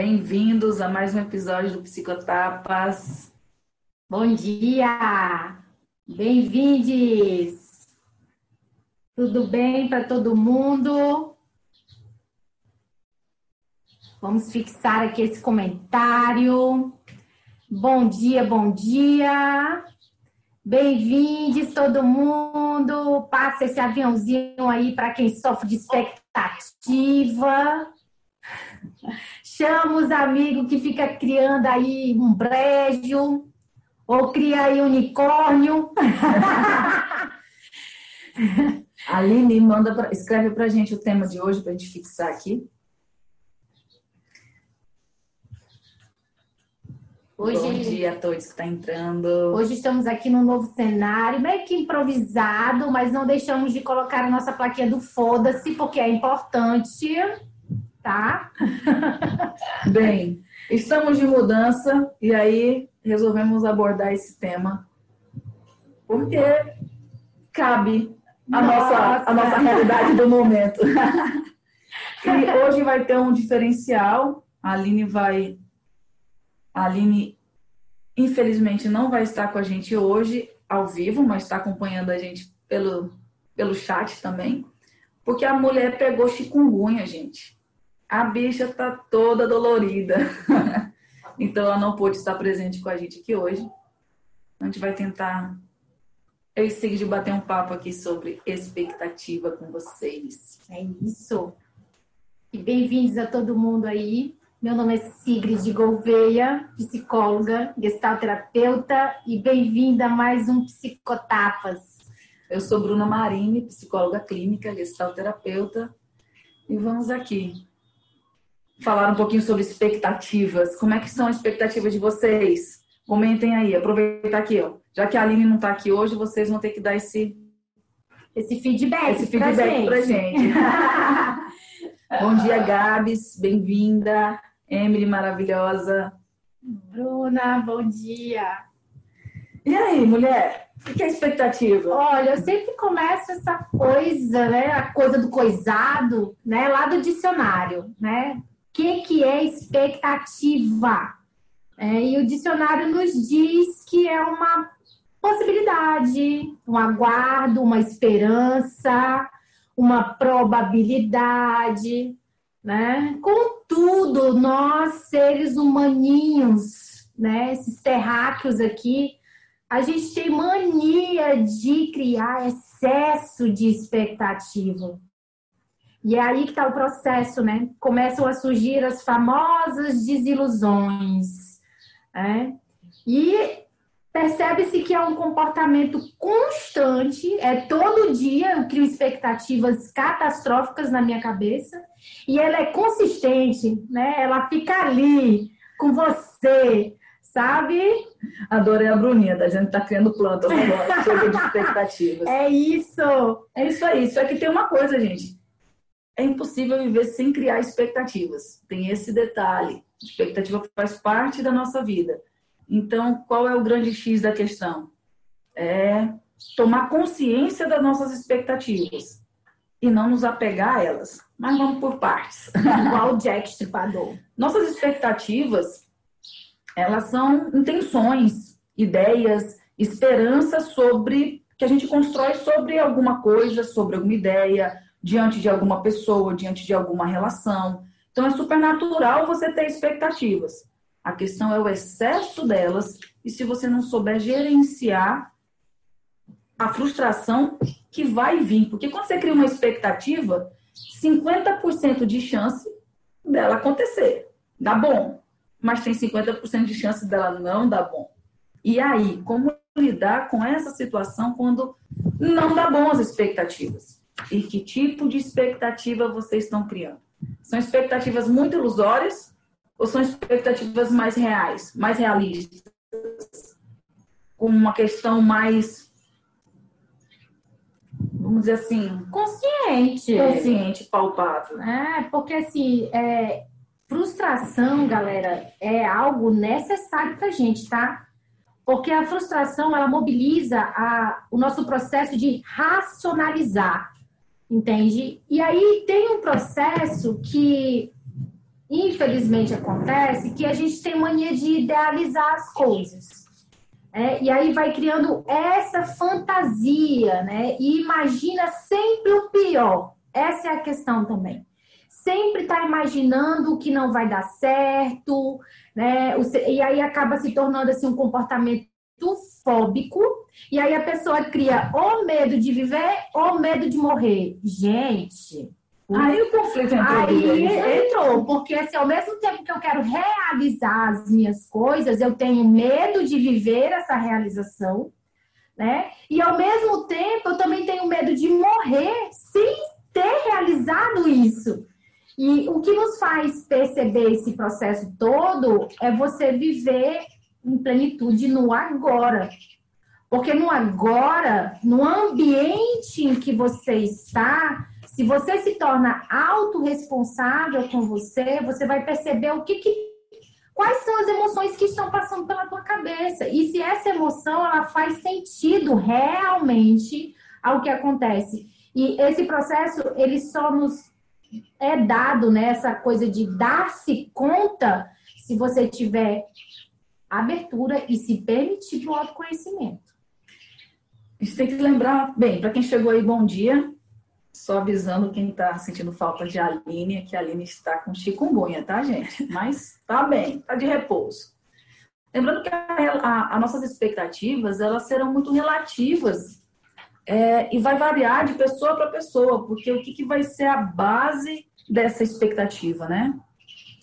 Bem-vindos a mais um episódio do Psicotapas. Bom dia! Bem-vindos! Tudo bem para todo mundo? Vamos fixar aqui esse comentário. Bom dia, bom dia! Bem-vindos todo mundo! Passa esse aviãozinho aí para quem sofre de expectativa. Chama os amigos que fica criando aí um brejo ou cria aí unicórnio. Aline, manda pra, escreve pra gente o tema de hoje pra gente fixar aqui. Hoje, Bom dia a todos que estão tá entrando. Hoje estamos aqui num novo cenário, meio que improvisado, mas não deixamos de colocar a nossa plaquinha do foda-se, porque é importante tá? Bem, estamos de mudança e aí resolvemos abordar esse tema porque cabe a nossa, a nossa realidade do momento. e hoje vai ter um diferencial. A Aline vai. A Aline, infelizmente, não vai estar com a gente hoje ao vivo, mas está acompanhando a gente pelo, pelo chat também. Porque a mulher pegou chikungunya, gente a bicha tá toda dolorida. então ela não pôde estar presente com a gente aqui hoje. A gente vai tentar eu e Sigrid bater um papo aqui sobre expectativa com vocês. É isso. E bem-vindos a todo mundo aí. Meu nome é Sigrid Gouveia, psicóloga, gestalterapeuta e bem-vinda a mais um Psicotapas. Eu sou Bruna Marini, psicóloga clínica, gestalterapeuta, e vamos aqui falar um pouquinho sobre expectativas. Como é que são as expectativas de vocês? Comentem aí, aproveitar aqui, ó. Já que a Aline não está aqui hoje, vocês vão ter que dar esse esse feedback, esse feedback pra gente. Pra gente. bom dia, Gabs, bem-vinda. Emily, maravilhosa. Bruna, bom dia. E aí, mulher? O que é expectativa? Olha, eu sempre começo essa coisa, né? A coisa do coisado, né? Lá do dicionário, né? Que, que é expectativa? É, e o dicionário nos diz que é uma possibilidade, um aguardo, uma esperança, uma probabilidade, né? Contudo, nós seres humaninhos, né, esses terráqueos aqui, a gente tem mania de criar excesso de expectativa. E é aí que está o processo, né? Começam a surgir as famosas desilusões. Né? E percebe-se que é um comportamento constante, é todo dia eu crio expectativas catastróficas na minha cabeça, e ela é consistente, né? Ela fica ali com você, sabe? Adorei a Bruninha, a gente tá criando plantas agora, cheia de expectativas. É isso! É isso aí, só que tem uma coisa, gente é impossível viver sem criar expectativas. Tem esse detalhe. A expectativa faz parte da nossa vida. Então, qual é o grande X da questão? É tomar consciência das nossas expectativas e não nos apegar a elas. Mas vamos por partes. Igual o Jack Stripador. Nossas expectativas, elas são intenções, ideias, esperanças sobre que a gente constrói sobre alguma coisa, sobre alguma ideia, diante de alguma pessoa, diante de alguma relação. Então é super natural você ter expectativas. A questão é o excesso delas e se você não souber gerenciar a frustração que vai vir. Porque quando você cria uma expectativa, 50% de chance dela acontecer. Dá bom. Mas tem 50% de chance dela não dar bom. E aí, como lidar com essa situação quando não dá bom as expectativas? E que tipo de expectativa vocês estão criando. São expectativas muito ilusórias ou são expectativas mais reais, mais realistas? Com uma questão mais, vamos dizer assim, consciente. Consciente, palpável. É, porque assim, é, frustração, galera, é algo necessário pra gente, tá? Porque a frustração, ela mobiliza a, o nosso processo de racionalizar entende? E aí tem um processo que infelizmente acontece que a gente tem mania de idealizar as coisas. É, e aí vai criando essa fantasia, né? E imagina sempre o pior. Essa é a questão também. Sempre está imaginando que não vai dar certo, né? E aí acaba se tornando assim um comportamento fóbico, e aí a pessoa cria ou medo de viver ou medo de morrer. Gente, Aí o conflito entrou. Aí entrou, porque assim, ao mesmo tempo que eu quero realizar as minhas coisas, eu tenho medo de viver essa realização, né? E ao mesmo tempo eu também tenho medo de morrer sem ter realizado isso. E o que nos faz perceber esse processo todo é você viver em plenitude no agora. Porque no agora, no ambiente em que você está, se você se torna autorresponsável com você, você vai perceber o que, que quais são as emoções que estão passando pela tua cabeça e se essa emoção ela faz sentido realmente ao que acontece. E esse processo ele só nos é dado né, coisa de dar-se conta se você tiver abertura e se permitir o autoconhecimento. A gente tem que lembrar, bem, para quem chegou aí, bom dia. Só avisando quem está sentindo falta de Aline, que a Aline está com chikungunya, tá, gente? Mas tá bem, tá de repouso. Lembrando que as nossas expectativas, elas serão muito relativas é, e vai variar de pessoa para pessoa, porque o que, que vai ser a base dessa expectativa, né?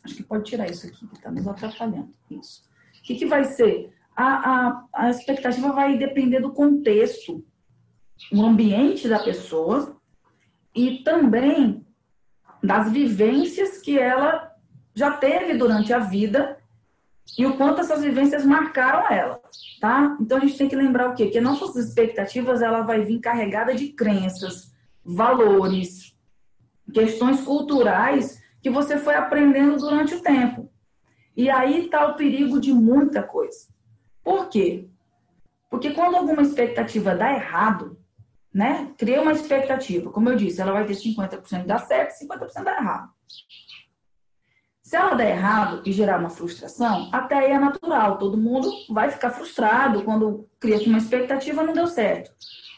Acho que pode tirar isso aqui, que está nos atrapalhando. Isso. Que, que vai ser? A, a, a expectativa vai depender do contexto, o ambiente da pessoa, e também das vivências que ela já teve durante a vida e o quanto essas vivências marcaram ela, tá? Então a gente tem que lembrar o quê? Que nossas expectativas ela vai vir carregada de crenças, valores, questões culturais que você foi aprendendo durante o tempo. E aí está o perigo de muita coisa. Por quê? Porque quando alguma expectativa dá errado, né? Cria uma expectativa. Como eu disse, ela vai ter 50% dar certo e 50% dar errado. Se ela der errado e gerar uma frustração, até aí é natural. Todo mundo vai ficar frustrado quando cria uma expectativa não deu certo.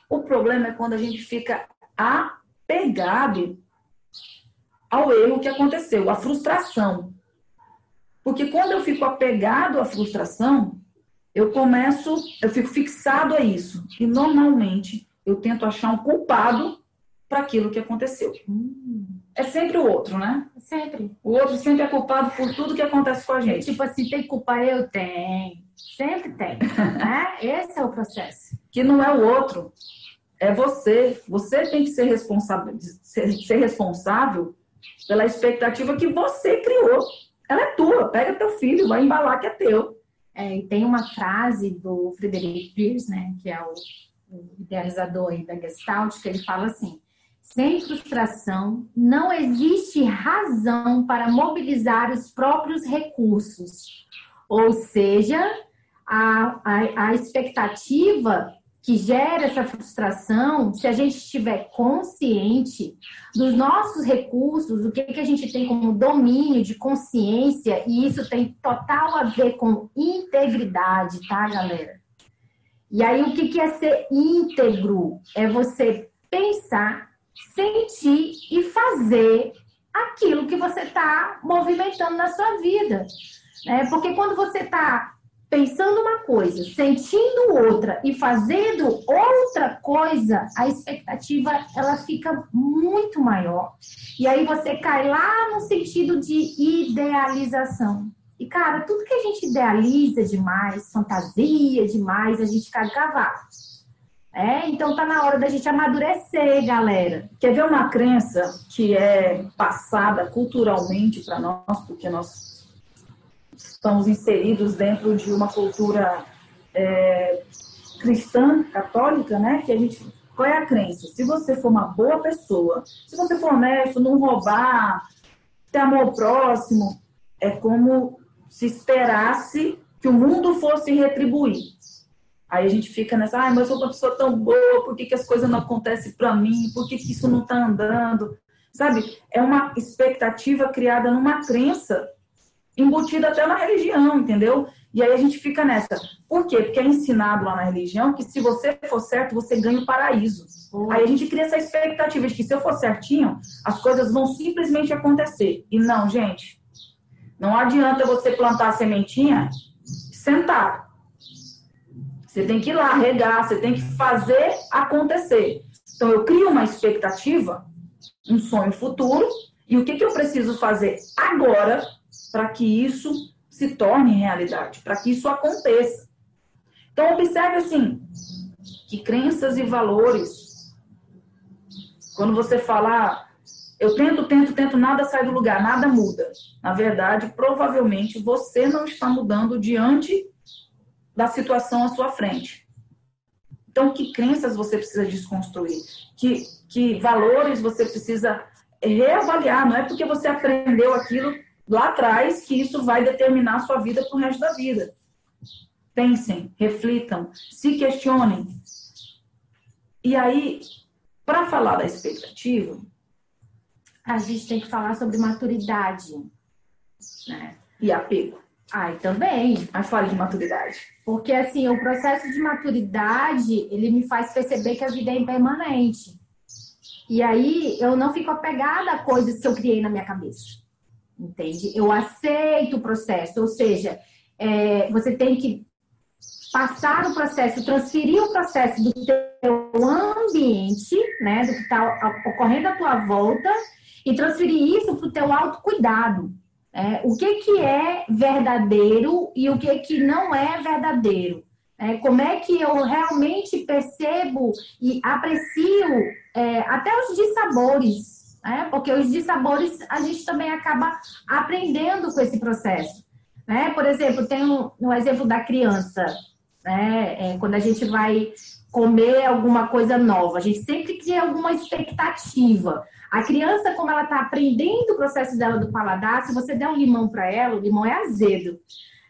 O problema é quando a gente fica apegado ao erro que aconteceu, à frustração. Porque quando eu fico apegado à frustração, eu começo, eu fico fixado a isso. E normalmente eu tento achar um culpado para aquilo que aconteceu. Hum. É sempre o outro, né? Sempre. O outro sempre é culpado por tudo que acontece com a gente. Tipo assim, tem culpa eu? Tenho. Sempre tem. né? Esse é o processo. Que não é o outro. É você. Você tem que ser responsável, ser, ser responsável pela expectativa que você criou. Ela é tua. Pega teu filho, vai embalar que é teu. É, e tem uma frase do Frederic Pierce, né? Que é o o idealizador da Gestalt, que ele fala assim: sem frustração, não existe razão para mobilizar os próprios recursos. Ou seja, a, a, a expectativa que gera essa frustração, se a gente estiver consciente dos nossos recursos, o que, que a gente tem como domínio de consciência, e isso tem total a ver com integridade, tá, galera? E aí, o que é ser íntegro? É você pensar, sentir e fazer aquilo que você está movimentando na sua vida. Né? Porque quando você está pensando uma coisa, sentindo outra e fazendo outra coisa, a expectativa ela fica muito maior. E aí você cai lá no sentido de idealização. E, cara, tudo que a gente idealiza demais, fantasia demais, a gente cai cavalo. É, então tá na hora da gente amadurecer, galera. Quer ver uma crença que é passada culturalmente para nós, porque nós estamos inseridos dentro de uma cultura é, cristã, católica, né? Que a gente. Qual é a crença? Se você for uma boa pessoa, se você for honesto, não roubar, ter amor próximo, é como se esperasse que o mundo fosse retribuir. Aí a gente fica nessa, ah, mas eu sou uma pessoa tão boa, por que, que as coisas não acontecem para mim? Por que, que isso não está andando? Sabe? É uma expectativa criada numa crença embutida até na religião, entendeu? E aí a gente fica nessa. Por quê? Porque é ensinado lá na religião que se você for certo, você ganha o paraíso. Aí a gente cria essa expectativa de que se eu for certinho, as coisas vão simplesmente acontecer. E não, gente. Não adianta você plantar a sementinha e sentar. Você tem que ir lá regar, você tem que fazer acontecer. Então eu crio uma expectativa, um sonho futuro, e o que, que eu preciso fazer agora para que isso se torne realidade, para que isso aconteça. Então, observe assim, que crenças e valores, quando você falar, eu tento, tento, tento, nada sai do lugar, nada muda. Na verdade, provavelmente você não está mudando diante da situação à sua frente. Então, que crenças você precisa desconstruir? Que, que valores você precisa reavaliar? Não é porque você aprendeu aquilo lá atrás que isso vai determinar a sua vida para o resto da vida. Pensem, reflitam, se questionem. E aí, para falar da expectativa, a gente tem que falar sobre maturidade né? e apego. Ai, também. Mas fale de maturidade. Porque, assim, o processo de maturidade, ele me faz perceber que a vida é impermanente. E aí, eu não fico apegada a coisas que eu criei na minha cabeça entende? Eu aceito o processo, ou seja, é, você tem que passar o processo, transferir o processo do teu ambiente, né, do que está ocorrendo à tua volta, e transferir isso para o teu autocuidado. É, o que, que é verdadeiro e o que, que não é verdadeiro. É, como é que eu realmente percebo e aprecio é, até os dissabores né? Porque os dissabores a gente também acaba aprendendo com esse processo. Né? Por exemplo, tem um, exemplo da criança, né? É, quando a gente vai comer alguma coisa nova, a gente sempre cria alguma expectativa. A criança, como ela está aprendendo o processo dela do paladar, se você der um limão para ela, o limão é azedo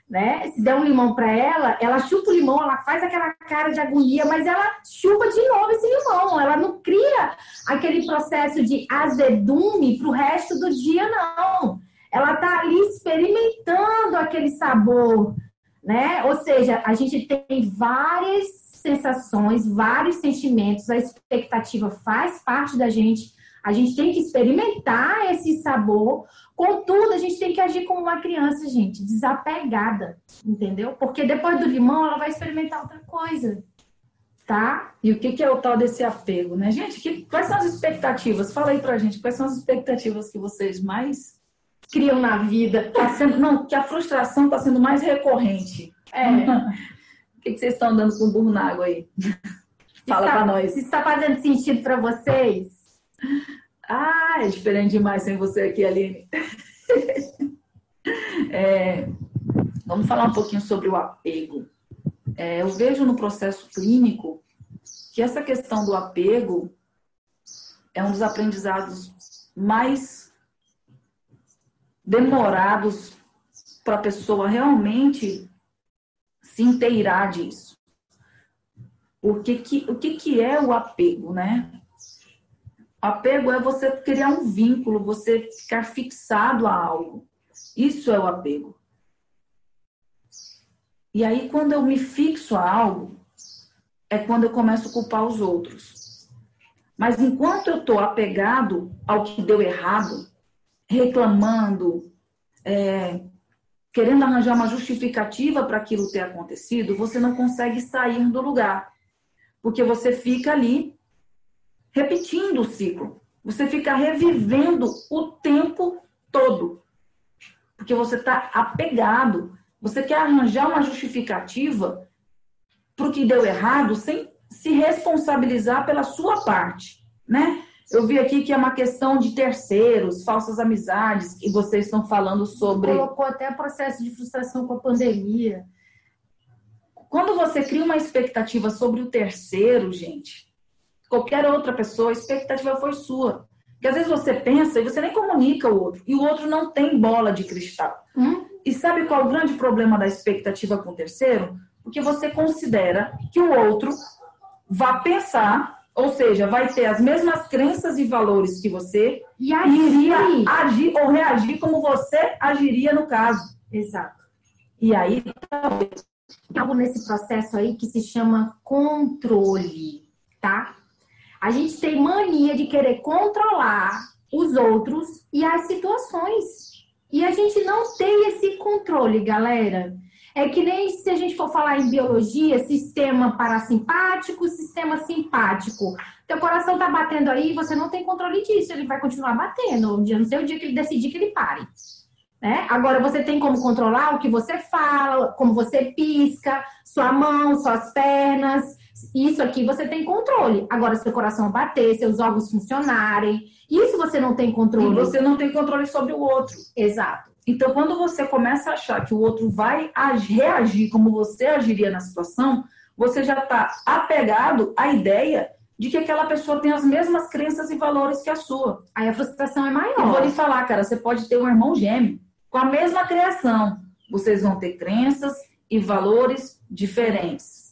né? Se der um limão para ela, ela chupa o limão, ela faz aquela cara de agonia, mas ela chupa de novo esse limão. Ela não cria aquele processo de azedume para o resto do dia, não. Ela tá ali experimentando aquele sabor, né? Ou seja, a gente tem várias sensações, vários sentimentos, a expectativa faz parte da gente. A gente tem que experimentar esse sabor, Contudo, a gente tem que agir como uma criança, gente, desapegada, entendeu? Porque depois do limão, ela vai experimentar outra coisa, tá? E o que, é o tal desse apego, né? Gente, que, quais são as expectativas? Fala aí pra gente, quais são as expectativas que vocês mais criam na vida? Tá sendo, não, que a frustração está sendo mais recorrente. É. o que, que vocês estão dando com o burro na água aí? Fala está, pra nós. Isso está fazendo sentido para vocês? Ah, é diferente demais sem você aqui, Aline. é, vamos falar um pouquinho sobre o apego. É, eu vejo no processo clínico que essa questão do apego é um dos aprendizados mais demorados para a pessoa realmente se inteirar disso. Porque que, o que, que é o apego, né? Apego é você criar um vínculo, você ficar fixado a algo. Isso é o apego. E aí, quando eu me fixo a algo, é quando eu começo a culpar os outros. Mas enquanto eu estou apegado ao que deu errado, reclamando, é, querendo arranjar uma justificativa para aquilo ter acontecido, você não consegue sair do lugar. Porque você fica ali repetindo o ciclo. Você fica revivendo o tempo todo. Porque você está apegado. Você quer arranjar uma justificativa para o que deu errado sem se responsabilizar pela sua parte, né? Eu vi aqui que é uma questão de terceiros, falsas amizades, e vocês estão falando sobre. Colocou até processo de frustração com a pandemia. Quando você cria uma expectativa sobre o terceiro, gente, qualquer outra pessoa, a expectativa foi sua. Porque às vezes você pensa e você nem comunica o outro. E o outro não tem bola de cristal. Hum? E sabe qual é o grande problema da expectativa com o terceiro? Porque você considera que o outro vai pensar Ou seja, vai ter as mesmas crenças e valores que você e iria agir ou reagir como você agiria no caso. Exato. E aí, talvez. Algo nesse processo aí que se chama controle, tá? A gente tem mania de querer controlar os outros e as situações. E a gente não tem esse controle, galera. É que nem se a gente for falar em biologia, sistema parasimpático, sistema simpático. Teu coração tá batendo aí, você não tem controle disso, ele vai continuar batendo. Um dia, não sei o dia que ele decidir que ele pare. Né? Agora você tem como controlar o que você fala, como você pisca, sua mão, suas pernas. Isso aqui você tem controle. Agora, seu coração bater, seus órgãos funcionarem, isso você não tem controle. E você não tem controle sobre o outro. Exato. Então, quando você começa a achar que o outro vai reagir como você agiria na situação, você já está apegado à ideia de que aquela pessoa tem as mesmas crenças e valores que a sua. Aí a frustração é maior. Eu vou lhe falar, cara, você pode ter um irmão gêmeo com a mesma criação. Vocês vão ter crenças e valores diferentes.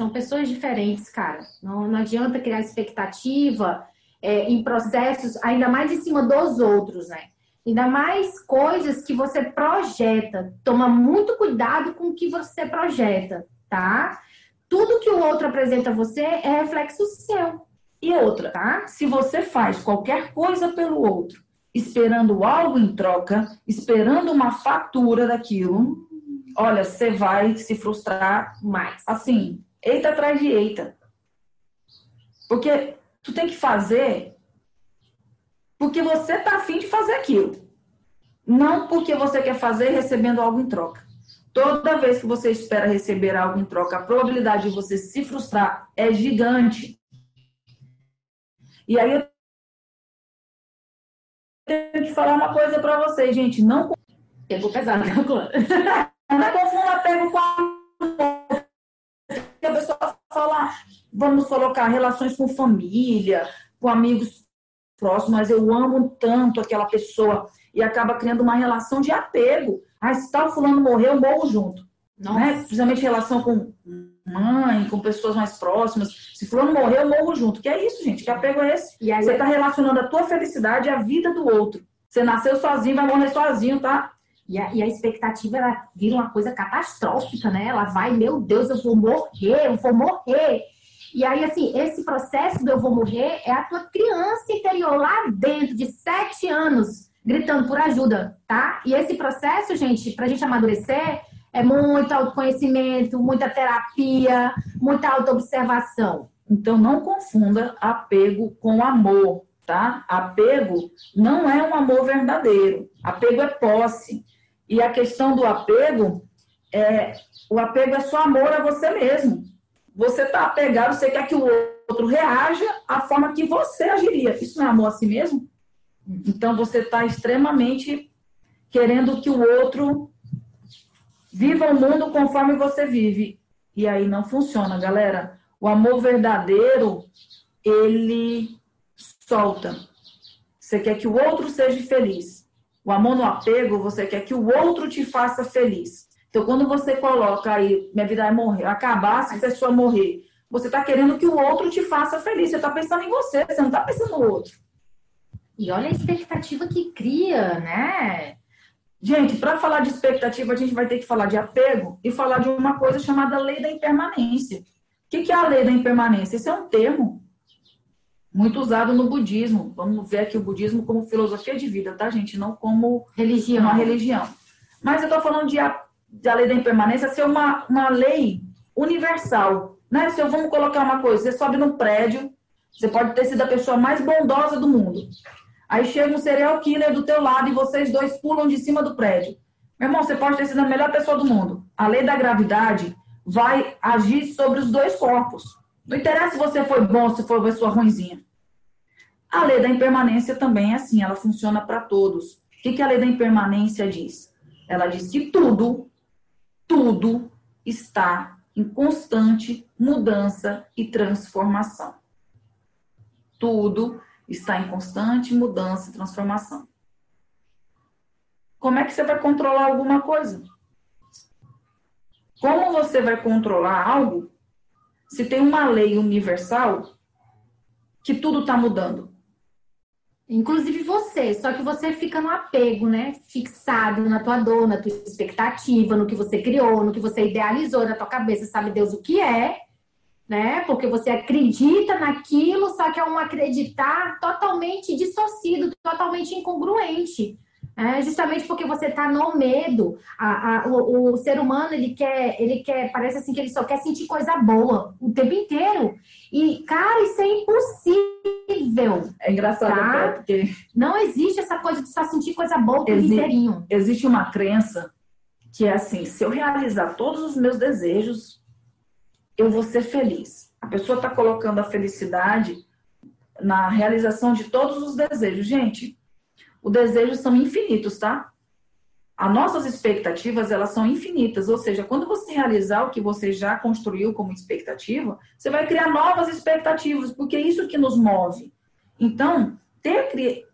São pessoas diferentes, cara. Não, não adianta criar expectativa é, em processos, ainda mais em cima dos outros, né? Ainda mais coisas que você projeta. Toma muito cuidado com o que você projeta, tá? Tudo que o outro apresenta a você é reflexo seu. E outra, tá? Se você faz qualquer coisa pelo outro, esperando algo em troca, esperando uma fatura daquilo, olha, você vai se frustrar mais. Assim, eita atrás de eita. Porque tu tem que fazer porque você tá afim de fazer aquilo. Não porque você quer fazer recebendo algo em troca. Toda vez que você espera receber algo em troca, a probabilidade de você se frustrar é gigante. E aí eu tenho que falar uma coisa para vocês, gente. Não pegou pesado, né, Não confunda apego com a pessoa fala, vamos colocar relações com família, com amigos próximos, mas eu amo tanto aquela pessoa e acaba criando uma relação de apego. Ah, se tal fulano morreu, eu morro junto. Né? Principalmente relação com mãe, com pessoas mais próximas. Se fulano morreu, eu morro junto. Que é isso, gente? Que apego é esse? E aí, Você está relacionando a tua felicidade à vida do outro. Você nasceu sozinho, vai morrer sozinho, tá? E a, e a, expectativa, ela vira uma coisa catastrófica, né? Ela vai, meu Deus, eu vou morrer, eu vou morrer. E aí, assim, esse processo do eu vou morrer é a tua criança interior lá dentro, de sete anos, gritando por ajuda, tá? E esse processo, gente, pra gente amadurecer, é muito autoconhecimento, muita terapia, muita autoobservação. Então, não confunda apego com amor, tá? Apego não é um amor verdadeiro. Apego é posse. E a questão do apego é o apego é só amor a você mesmo. Você está apegado, você quer que o outro reaja à forma que você agiria. Isso não é amor a si mesmo? Então você está extremamente querendo que o outro viva o mundo conforme você vive. E aí não funciona, galera. O amor verdadeiro, ele solta. Você quer que o outro seja feliz. O amor no apego, você quer que o outro te faça feliz. Então, quando você coloca aí, minha vida vai morrer, acabar se a pessoa morrer, você está querendo que o outro te faça feliz. Você está pensando em você, você não está pensando no outro. E olha a expectativa que cria, né? Gente, para falar de expectativa, a gente vai ter que falar de apego e falar de uma coisa chamada lei da impermanência. O que é a lei da impermanência? Esse é um termo muito usado no budismo. Vamos ver aqui o budismo como filosofia de vida, tá, gente? Não como religião. Uma religião. Mas eu estou falando de a, lei da impermanência ser uma, uma lei universal. Né? Se eu vamos colocar uma coisa, você sobe num prédio, você pode ter sido a pessoa mais bondosa do mundo. Aí chega um serial killer do teu lado e vocês dois pulam de cima do prédio. Meu irmão, você pode ter sido a melhor pessoa do mundo. A lei da gravidade vai agir sobre os dois corpos. Não interessa se você foi bom, se foi uma pessoa ruimzinha. A lei da impermanência também é assim, ela funciona para todos. O que, que a lei da impermanência diz? Ela diz que tudo, tudo está em constante mudança e transformação. Tudo está em constante mudança e transformação. Como é que você vai controlar alguma coisa? Como você vai controlar algo se tem uma lei universal que tudo está mudando. Inclusive você, só que você fica no apego, né? Fixado na tua dor, na tua expectativa, no que você criou, no que você idealizou na tua cabeça, sabe Deus o que é, né? Porque você acredita naquilo, só que é um acreditar totalmente distorcido, totalmente incongruente. É justamente porque você está no medo. A, a, o, o, ser humano, ele quer, ele quer, parece assim que ele só quer sentir coisa boa o tempo inteiro. E, cara, isso é impossível. É engraçado tá? até porque... Não existe essa coisa de só sentir coisa boa o tempo inteirinho. Existe uma crença que é assim, se eu realizar todos os meus desejos, eu vou ser feliz. A pessoa está colocando a felicidade na realização de todos os desejos. Gente, os desejos são infinitos, tá? As nossas expectativas, elas são infinitas, ou seja, quando você realizar o que você já construiu como expectativa, você vai criar novas expectativas, porque é isso que nos move. Então, ter,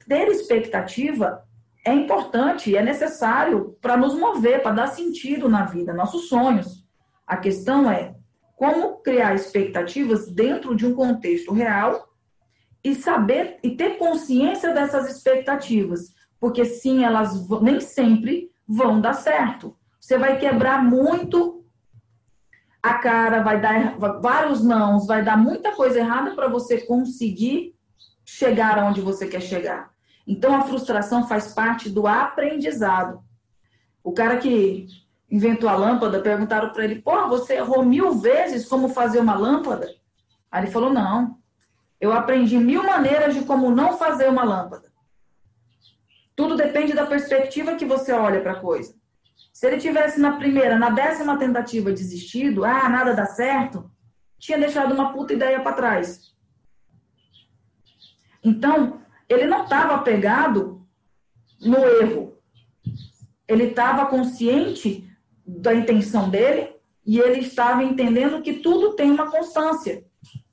ter expectativa é importante, é necessário para nos mover, para dar sentido na vida, nossos sonhos. A questão é como criar expectativas dentro de um contexto real e saber e ter consciência dessas expectativas, porque sim, elas nem sempre vão dar certo. Você vai quebrar muito a cara, vai dar vários nãos, vai dar muita coisa errada para você conseguir chegar aonde você quer chegar. Então a frustração faz parte do aprendizado. O cara que inventou a lâmpada, perguntaram para ele: "Pô, você errou mil vezes como fazer uma lâmpada?" Aí ele falou: "Não, eu aprendi mil maneiras de como não fazer uma lâmpada. Tudo depende da perspectiva que você olha para a coisa. Se ele tivesse na primeira, na décima tentativa desistido, ah, nada dá certo, tinha deixado uma puta ideia para trás. Então, ele não estava apegado no erro. Ele estava consciente da intenção dele e ele estava entendendo que tudo tem uma constância.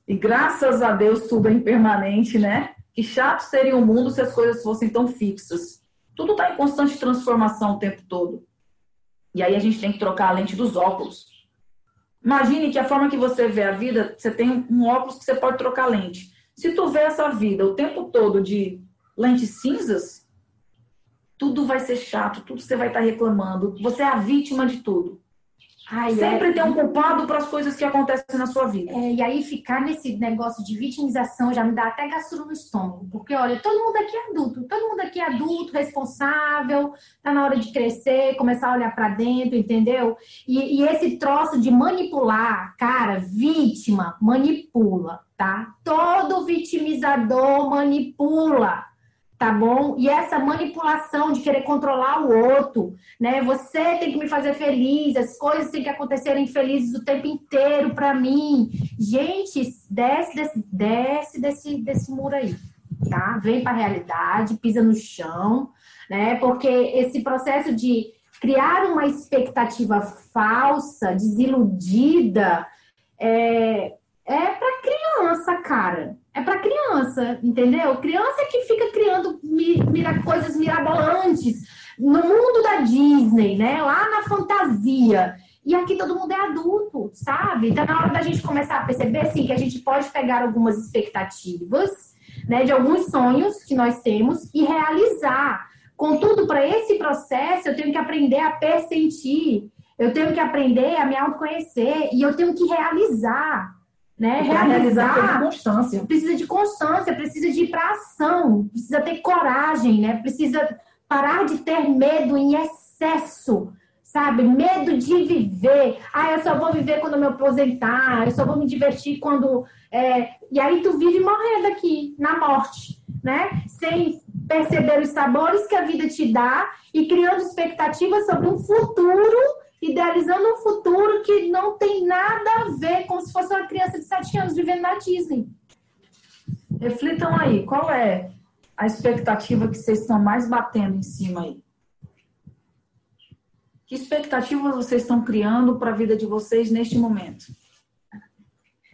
E graças a Deus tudo é impermanente, né? Que chato seria o mundo se as coisas fossem tão fixas. Tudo está em constante transformação o tempo todo. E aí a gente tem que trocar a lente dos óculos. Imagine que a forma que você vê a vida, você tem um óculos que você pode trocar lente. Se tu vê essa vida o tempo todo de lentes cinzas, tudo vai ser chato, tudo você vai estar reclamando. Você é a vítima de tudo. Ai, Sempre é... tem um culpado para as coisas que acontecem na sua vida. É, e aí ficar nesse negócio de vitimização já me dá até gastro no estômago. Porque, olha, todo mundo aqui é adulto. Todo mundo aqui é adulto, responsável, tá na hora de crescer, começar a olhar para dentro, entendeu? E, e esse troço de manipular, cara, vítima, manipula, tá? Todo vitimizador manipula tá bom? E essa manipulação de querer controlar o outro, né? Você tem que me fazer feliz, as coisas têm que acontecerem felizes o tempo inteiro para mim. Gente, desce desse, desce desse, desse muro aí, tá? Vem para realidade, pisa no chão, né? Porque esse processo de criar uma expectativa falsa, desiludida, é, é para criança, cara. É para criança, entendeu? Criança que fica criando mira, coisas mirabolantes no mundo da Disney, né? Lá na fantasia. E aqui todo mundo é adulto, sabe? Então, na hora da gente começar a perceber, assim, que a gente pode pegar algumas expectativas, né, de alguns sonhos que nós temos e realizar. Contudo, para esse processo, eu tenho que aprender a pressentir, eu tenho que aprender a me autoconhecer e eu tenho que realizar. Né? Realizar, realizar constância. Precisa de constância, precisa de ir para ação, precisa ter coragem, né? Precisa parar de ter medo em excesso, sabe? Medo de viver. Ah, eu só vou viver quando me aposentar, eu só vou me divertir quando. É... E aí tu vive morrendo aqui, na morte, né? Sem perceber os sabores que a vida te dá e criando expectativas sobre um futuro idealizando um futuro que não tem nada a ver como se fosse uma criança de 7 anos vivendo na Disney. Reflitam aí, qual é a expectativa que vocês estão mais batendo em cima aí? Que expectativas vocês estão criando para a vida de vocês neste momento?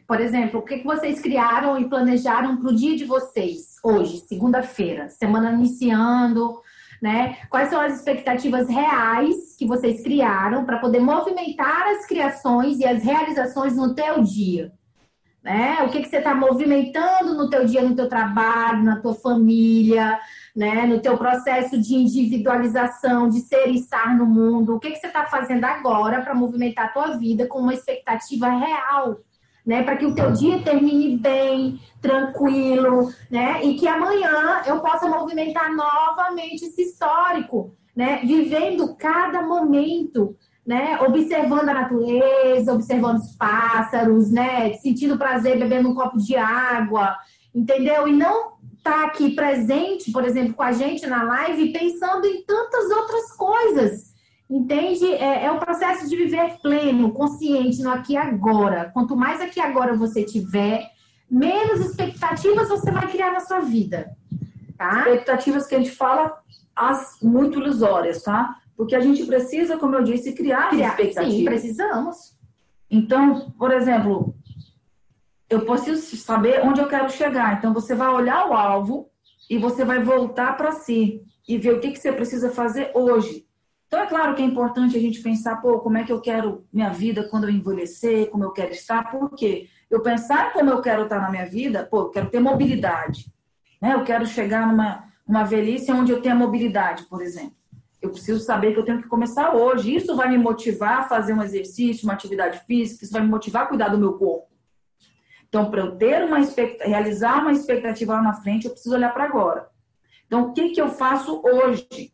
Por exemplo, o que vocês criaram e planejaram para o dia de vocês hoje, segunda-feira, semana iniciando, né? Quais são as expectativas reais que vocês criaram para poder movimentar as criações e as realizações no teu dia? né? O que, que você está movimentando no teu dia, no teu trabalho, na tua família, né? No teu processo de individualização, de ser e estar no mundo. O que, que você está fazendo agora para movimentar a tua vida com uma expectativa real, né? Para que o teu dia termine bem, tranquilo, né? E que amanhã eu possa movimentar novamente esse histórico, né? Vivendo cada momento né? Observando a natureza, observando os pássaros, né? Sentindo prazer bebendo um copo de água, entendeu? E não tá aqui presente, por exemplo, com a gente na live, pensando em tantas outras coisas. Entende? É, é o processo de viver pleno, consciente no aqui e agora. Quanto mais aqui e agora você tiver, menos expectativas você vai criar na sua vida. Tá? Expectativas que a gente fala as muito ilusórias, tá? Porque a gente precisa, como eu disse, criar, criar expectativas. Sim, precisamos. Então, por exemplo, eu preciso saber onde eu quero chegar. Então, você vai olhar o alvo e você vai voltar para si e ver o que, que você precisa fazer hoje. Então, é claro que é importante a gente pensar, pô, como é que eu quero minha vida quando eu envelhecer, como eu quero estar, por quê? Eu pensar como eu quero estar na minha vida, pô, eu quero ter mobilidade. Né? Eu quero chegar numa uma velhice onde eu tenha mobilidade, por exemplo. Eu preciso saber que eu tenho que começar hoje. Isso vai me motivar a fazer um exercício, uma atividade física, isso vai me motivar a cuidar do meu corpo. Então, para eu ter uma realizar uma expectativa lá na frente, eu preciso olhar para agora. Então, o que, que eu faço hoje?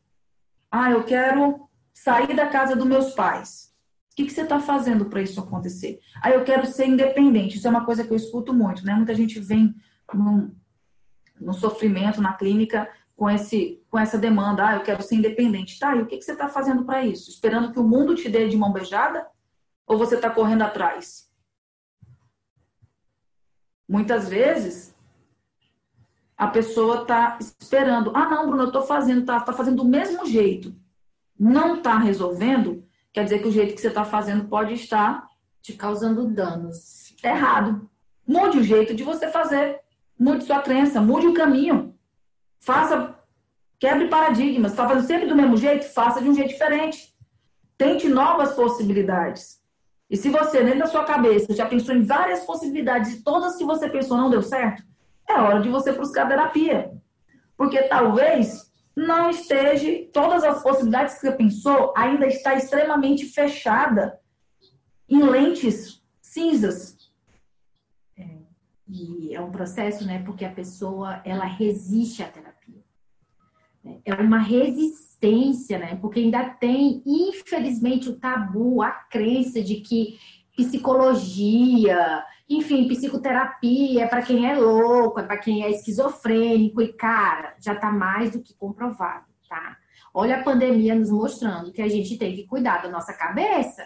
Ah, eu quero sair da casa dos meus pais. O que, que você está fazendo para isso acontecer? Ah, eu quero ser independente. Isso é uma coisa que eu escuto muito, né? Muita gente vem no, no sofrimento na clínica com, esse, com essa demanda, ah, eu quero ser independente. Tá, e o que, que você está fazendo para isso? Esperando que o mundo te dê de mão beijada? Ou você está correndo atrás? Muitas vezes, a pessoa está esperando. Ah, não, Bruno, eu estou fazendo, está tá fazendo do mesmo jeito. Não está resolvendo, quer dizer que o jeito que você está fazendo pode estar te causando danos. Errado. Mude o jeito de você fazer. Mude sua crença, mude o caminho. Faça, quebre paradigmas. Está fazendo sempre do mesmo jeito? Faça de um jeito diferente. Tente novas possibilidades. E se você, dentro da sua cabeça, já pensou em várias possibilidades e todas que você pensou não deu certo, é hora de você buscar terapia. Porque talvez não esteja, todas as possibilidades que você pensou ainda está extremamente fechada em lentes cinzas. E é um processo, né? Porque a pessoa, ela resiste à terapia. É uma resistência, né? Porque ainda tem, infelizmente, o tabu, a crença de que psicologia, enfim, psicoterapia é para quem é louco, é para quem é esquizofrênico e cara, já está mais do que comprovado, tá? Olha a pandemia nos mostrando que a gente tem que cuidar da nossa cabeça.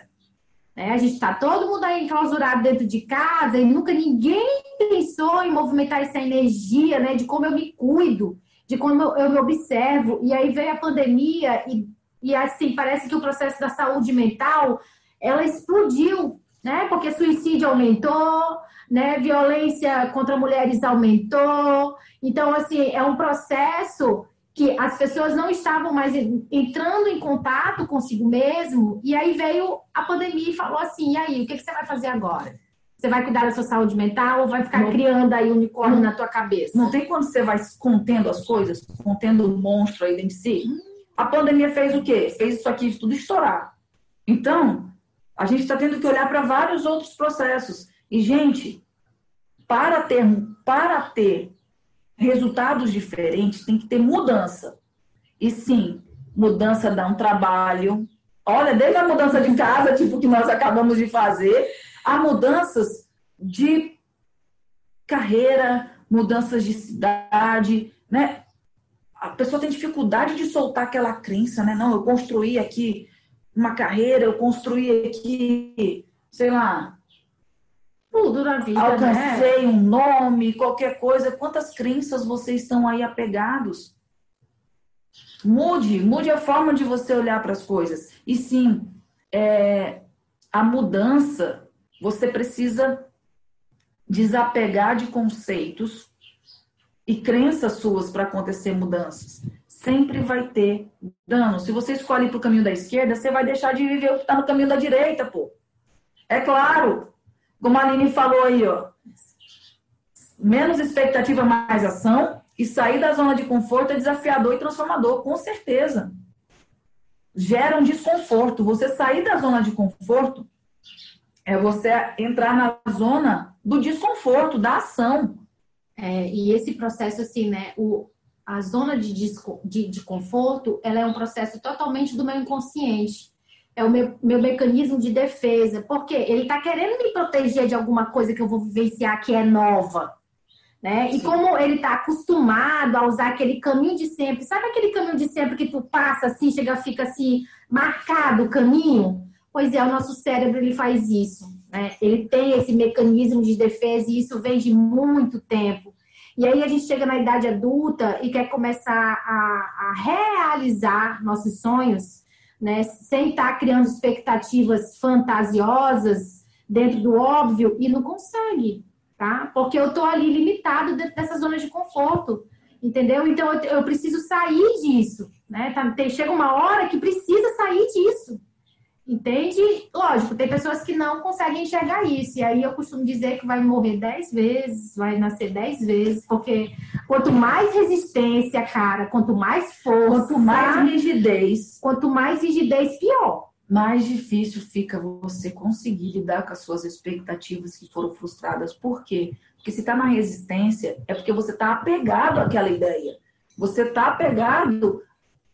Né? A gente está todo mundo aí enclausurado dentro de casa e nunca ninguém pensou em movimentar essa energia, né? De como eu me cuido, de como eu, me observo. E aí veio a pandemia e, e assim, parece que o processo da saúde mental, ela explodiu, né? Porque suicídio aumentou, né? Violência contra mulheres aumentou. Então, assim, é um processo que as pessoas não estavam mais entrando em contato consigo mesmo, e aí veio a pandemia e falou assim: e aí, o que, você vai fazer agora? Você vai cuidar da sua saúde mental ou vai ficar não, criando aí unicórnio não, na tua cabeça? Não tem quando você vai contendo as coisas, contendo o monstro aí dentro de si. A pandemia fez o quê? Fez isso aqui tudo estourar. Então, a gente está tendo que olhar para vários outros processos. E, gente, para ter, para ter resultados diferentes, tem que ter mudança. E sim, mudança dá um trabalho. Olha, desde a mudança de casa, tipo que nós acabamos de fazer, a mudanças de carreira, mudanças de cidade, né? A pessoa tem dificuldade de soltar aquela crença, né? Não, eu construí aqui uma carreira, eu construí aqui, sei lá, tudo na vida, Alcancei né? um nome, qualquer coisa. Quantas crenças vocês estão aí apegados? Mude, mude a forma de você olhar para as coisas. E sim, é, a mudança, você precisa desapegar de conceitos e crenças suas para acontecer mudanças. Sempre vai ter dano. Se você escolhe para o caminho da esquerda, você vai deixar de viver o que está no caminho da direita, pô. É claro. Como a Aline falou aí, ó. Menos expectativa, mais ação. E sair da zona de conforto é desafiador e transformador, com certeza. Gera um desconforto. Você sair da zona de conforto é você entrar na zona do desconforto, da ação. É, e esse processo, assim, né? O, a zona de, disco, de, de conforto, ela é um processo totalmente do meu inconsciente. É o meu, meu mecanismo de defesa. Porque ele está querendo me proteger de alguma coisa que eu vou vivenciar que é nova. Né? E como ele está acostumado a usar aquele caminho de sempre, sabe aquele caminho de sempre que tu passa assim, chega, fica assim, marcado o caminho? Pois é, o nosso cérebro ele faz isso. Né? Ele tem esse mecanismo de defesa e isso vem de muito tempo. E aí a gente chega na idade adulta e quer começar a, a realizar nossos sonhos, né? Sem estar tá criando expectativas fantasiosas dentro do óbvio e não consegue tá? Porque eu tô ali limitado dentro dessa zona de conforto, entendeu? Então eu, eu preciso sair disso, né? Tá, tem, chega uma hora que precisa sair disso. Entende? Lógico, tem pessoas que não conseguem enxergar isso. E aí eu costumo dizer que vai morrer dez vezes, vai nascer dez vezes, porque quanto mais resistência, cara, quanto mais força. Quanto mais rigidez. Quanto mais rigidez, pior mais difícil fica você conseguir lidar com as suas expectativas que foram frustradas. Por quê? Porque se está na resistência, é porque você está apegado àquela ideia. Você está apegado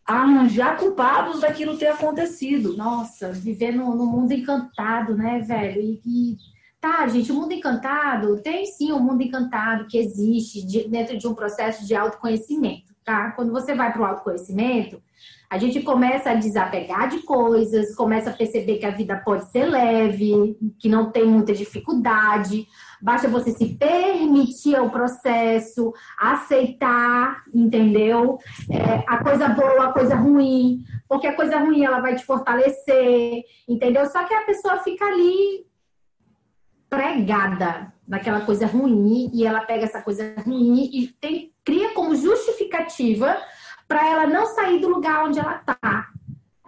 arranjar culpados daquilo ter acontecido. Nossa, viver no, no mundo encantado, né, velho? E, e, tá, gente, o mundo encantado tem sim o um mundo encantado que existe de, dentro de um processo de autoconhecimento, tá? Quando você vai para o autoconhecimento, a gente começa a desapegar de coisas, começa a perceber que a vida pode ser leve, que não tem muita dificuldade. Basta você se permitir o processo, aceitar, entendeu? É, a coisa boa, a coisa ruim, porque a coisa ruim ela vai te fortalecer, entendeu? Só que a pessoa fica ali pregada naquela coisa ruim e ela pega essa coisa ruim e tem, cria como justificativa para ela não sair do lugar onde ela está.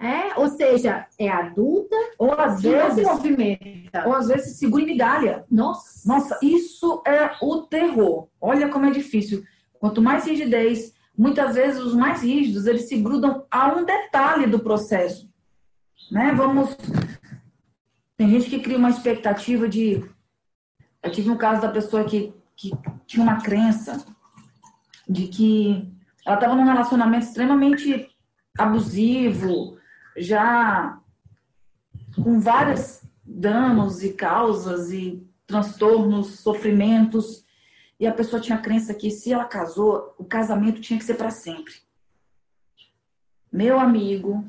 É? Ou seja, é adulta ou às vezes movimenta. Ou às vezes segura em migalha. Nossa. Nossa, isso é o terror. Olha como é difícil. Quanto mais rigidez, muitas vezes os mais rígidos, eles se grudam a um detalhe do processo. Né? Vamos Tem gente que cria uma expectativa de eu tive um caso da pessoa que, que tinha uma crença de que ela estava num relacionamento extremamente abusivo, já com vários danos e causas e transtornos, sofrimentos. E a pessoa tinha a crença que se ela casou, o casamento tinha que ser para sempre. Meu amigo,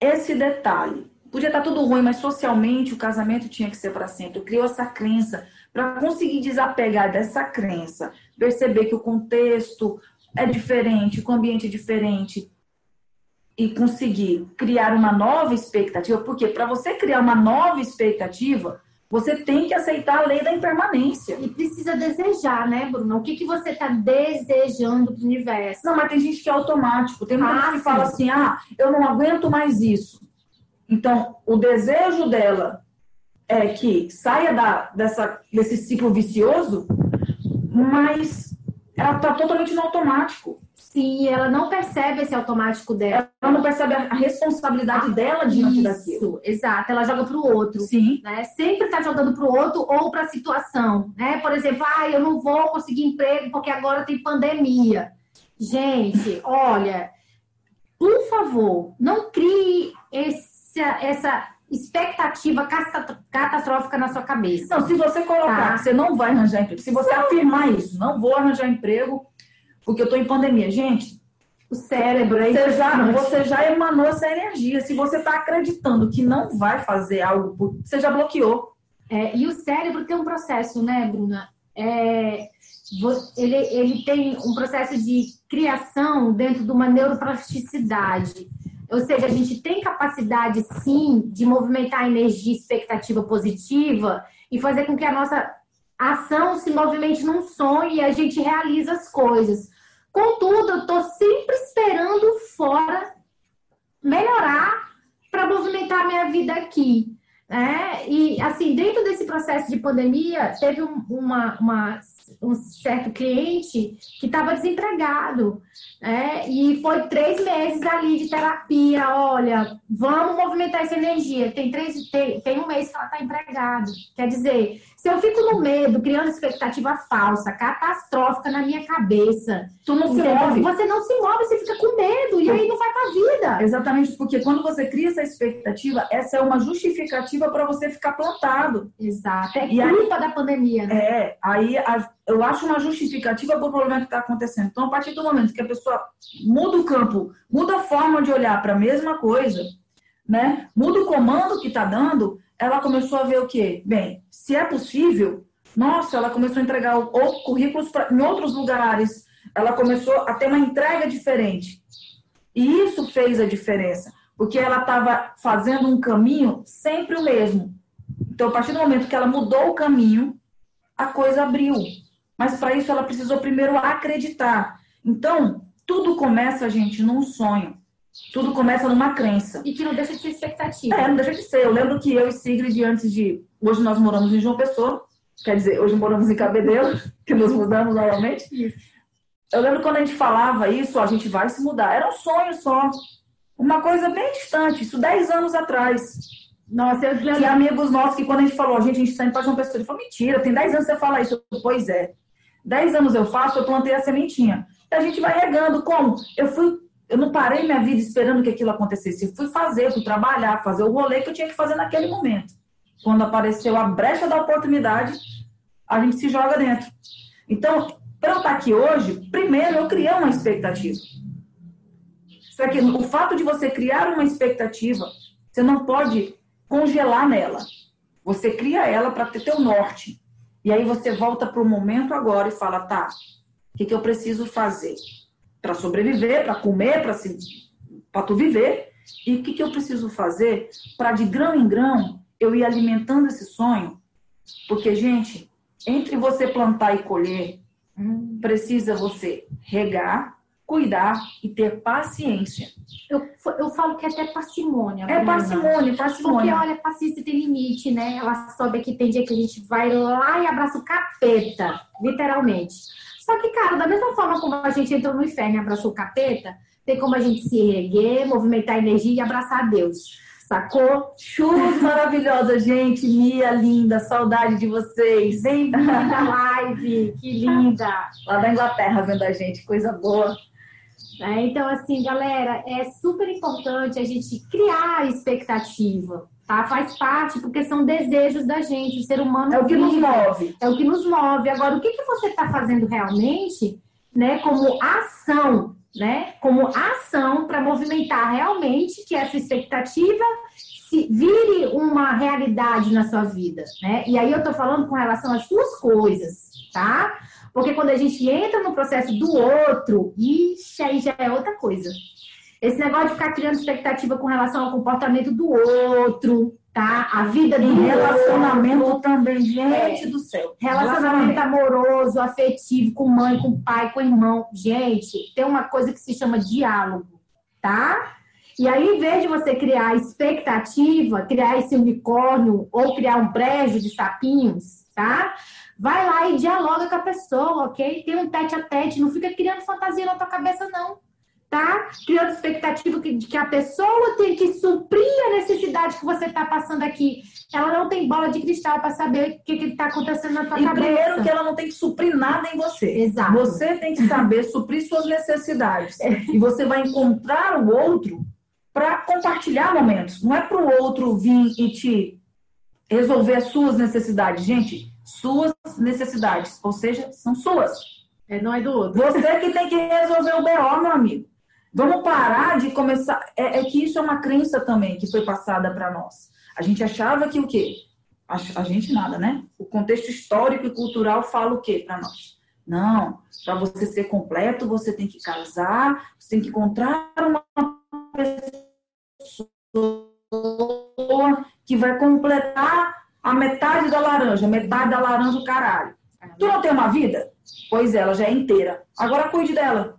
esse detalhe, podia estar tá tudo ruim, mas socialmente o casamento tinha que ser para sempre. Criou essa crença para conseguir desapegar dessa crença, perceber que o contexto, é diferente, com ambiente é diferente, e conseguir criar uma nova expectativa, porque para você criar uma nova expectativa, você tem que aceitar a lei da impermanência. E precisa desejar, né, Bruno? O que, que você está desejando para o universo? Não, mas tem gente que é automático. Tem muita ah, gente que fala assim: ah, eu não aguento mais isso. Então, o desejo dela é que saia da, dessa, desse ciclo vicioso, mas ela está totalmente no automático. Sim, ela não percebe esse automático dela. Ela não percebe a responsabilidade ah, dela diante daquilo. Exato, ela joga para o outro. Sim. Né? Sempre está jogando para o outro ou para a situação. Né? Por exemplo, ah, eu não vou conseguir emprego porque agora tem pandemia. Gente, olha, por favor, não crie esse, essa expectativa catastrófica na sua cabeça. Não, se você colocar tá. você não vai arranjar emprego, se você não. afirmar isso, não vou arranjar emprego porque eu estou em pandemia. Gente, o cérebro aí. Você já, você já emanou essa energia. Se você está acreditando que não vai fazer algo, você já bloqueou. É, e o cérebro tem um processo, né, Bruna? É, ele, ele tem um processo de criação dentro de uma neuroplasticidade. Ou seja, a gente tem capacidade, sim, de movimentar a energia expectativa positiva e fazer com que a nossa ação se movimente num sonho e a gente realiza as coisas. Contudo, eu estou sempre esperando fora melhorar para movimentar minha vida aqui. Né? E, assim, dentro desse processo de pandemia, teve uma, uma um certo cliente que estava desempregado. É, e foi três meses ali de terapia. Olha, vamos movimentar essa energia. Tem, três, tem, tem um mês que ela está empregada. Quer dizer, se eu fico no medo, criando expectativa falsa, catastrófica na minha cabeça, tu não se move. Você não se move, você fica com medo e aí não vai pra vida. Exatamente, porque quando você cria essa expectativa, essa é uma justificativa para você ficar plantado. Exato. É e culpa aí, da pandemia, né? É, aí a, eu acho uma justificativa para o problema que está acontecendo. Então, a partir do momento que a pessoa muda o campo, muda a forma de olhar para a mesma coisa, né? Muda o comando que está dando, ela começou a ver o quê? Bem, se é possível, nossa, ela começou a entregar ou currículos pra, em outros lugares, ela começou a ter uma entrega diferente. E isso fez a diferença, porque ela estava fazendo um caminho sempre o mesmo. Então, a partir do momento que ela mudou o caminho, a coisa abriu. Mas para isso ela precisou primeiro acreditar. Então, tudo começa, gente, num sonho. Tudo começa numa crença. E que não deixa de ser expectativa. É, não deixa de ser. Eu lembro que eu e Sigrid, antes de. Hoje nós moramos em João Pessoa. Quer dizer, hoje moramos em Cabedelo, que nos mudamos novamente. Eu lembro quando a gente falava isso, a gente vai se mudar. Era um sonho só. Uma coisa bem distante, isso 10 anos atrás. Nossa, eu lembro. Tinha amigos nossos que quando a gente falou, a gente, a gente está indo para João Pessoa, ele falou, mentira, tem 10 anos você fala isso. Eu, pois é. 10 anos eu faço, eu plantei a sementinha. A gente vai regando. Como? Eu fui eu não parei minha vida esperando que aquilo acontecesse. Eu fui fazer, fui trabalhar, fazer o rolê que eu tinha que fazer naquele momento. Quando apareceu a brecha da oportunidade, a gente se joga dentro. Então, para eu estar aqui hoje, primeiro eu criei uma expectativa. Só que o fato de você criar uma expectativa, você não pode congelar nela. Você cria ela para ter teu norte. E aí você volta para o momento agora e fala, tá, o que, que eu preciso fazer? para sobreviver, para comer, para se, para tu viver. E o que, que eu preciso fazer para de grão em grão eu ir alimentando esse sonho? Porque, gente, entre você plantar e colher, precisa você regar, cuidar e ter paciência. Eu, eu falo que é até parcimônia. É parcimônia, parcimônia. Porque, olha, paciência tem limite, né? Ela sobe aqui, tem dia que a gente vai lá e abraça o capeta, literalmente. Só que, cara, da mesma forma como a gente entrou no inferno e abraçou o capeta, tem como a gente se erguer, movimentar a energia e abraçar a Deus. Sacou? Churros maravilhosa, gente. Mia, linda. Saudade de vocês. Bem-vinda à live. Que linda. Lá da Inglaterra vendo a gente. Coisa boa. É, então, assim, galera, é super importante a gente criar expectativa tá? Faz parte, porque são desejos da gente. O ser humano é o que vive, nos move. É o que nos move. Agora, o que, que você está fazendo realmente, né? Como ação, né? Como ação para movimentar realmente que essa expectativa se vire uma realidade na sua vida, né? E aí eu tô falando com relação às suas coisas, tá? Porque quando a gente entra no processo do outro, ixi, aí já é outra coisa. Esse negócio de ficar criando expectativa com relação ao comportamento do outro, tá? A vida do relacionamento outro. também, gente é. do céu. Relacionamento, amoroso, afetivo, com mãe, com pai, com irmão. Gente, tem uma coisa que se chama diálogo, tá? E aí, em vez de você criar expectativa, criar esse unicórnio ou criar um brejo de sapinhos, tá? Vai lá e dialoga com a pessoa, ok? Tem um tete a tete, não fica criando fantasia na tua cabeça, não tá? Criando expectativa de que a pessoa tem que suprir a necessidade que você está passando aqui. Ela não tem bola de cristal para saber o que está acontecendo na tua e cabeça. primeiro que ela não tem que suprir nada em você. Exato. Você tem que saber suprir suas necessidades. É. E você vai encontrar o outro para compartilhar momentos. Não é para o outro vir e te resolver as suas necessidades. Gente, suas necessidades, ou seja, são suas. É, não é do outro. Você que tem que resolver o BO, meu amigo. Vamos parar de começar. É, é que isso é uma crença também que foi passada para nós. A gente achava que o quê? A, a, gente nada, né? O contexto histórico e cultural fala o quê para nós? Não, para você ser completo, você tem que casar, você tem que encontrar uma pessoa que vai completar a metade da laranja, metade da laranja, o caralho. Tu não tem uma vida? Pois ela já é inteira. Agora cuide dela.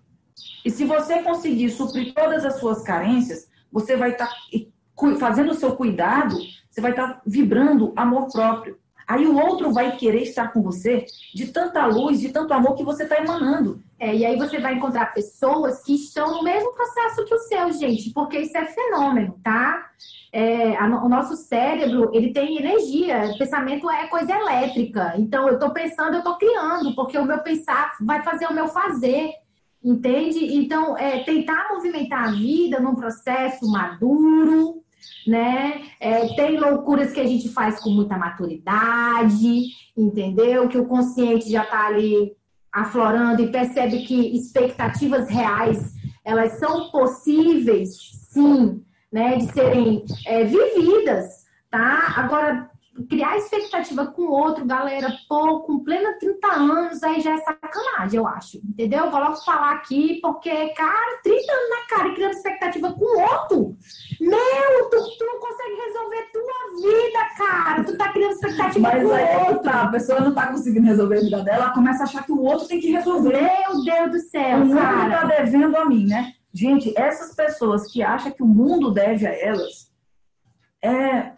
E se você conseguir suprir todas as suas carências, você vai estar tá, fazendo o seu cuidado, você vai estar tá vibrando amor próprio. Aí o outro vai querer estar com você de tanta luz, de tanto amor que você está emanando. É, e aí você vai encontrar pessoas que estão no mesmo processo que o seu, gente, porque isso é fenômeno, tá? É, a, o nosso cérebro, ele tem energia, pensamento é coisa elétrica. Então, eu estou pensando, eu estou criando, porque o meu pensar vai fazer o meu fazer, entende? Então, é, tentar movimentar a vida num processo maduro, né? É, tem loucuras que a gente faz com muita maturidade, entendeu? Que o consciente já está ali aflorando e percebe que expectativas reais elas são possíveis, sim, né, de serem é, vividas, tá? Agora criar expectativa com outro, galera, pô, com plena 30 anos, aí já é sacanagem, eu acho. Entendeu? Vou logo falar aqui, porque, cara, 30 anos na cara e criando expectativa com outro. Meu, tu, tu não consegue resolver tua vida, cara. Tu tá criando expectativa Mas com aí, outro. tá, a pessoa não tá conseguindo resolver a vida dela, ela começa a achar que o outro tem que resolver. Meu Deus do céu, o mundo cara. tá devendo a mim, né? Gente, essas pessoas que acham que o mundo deve a elas, é,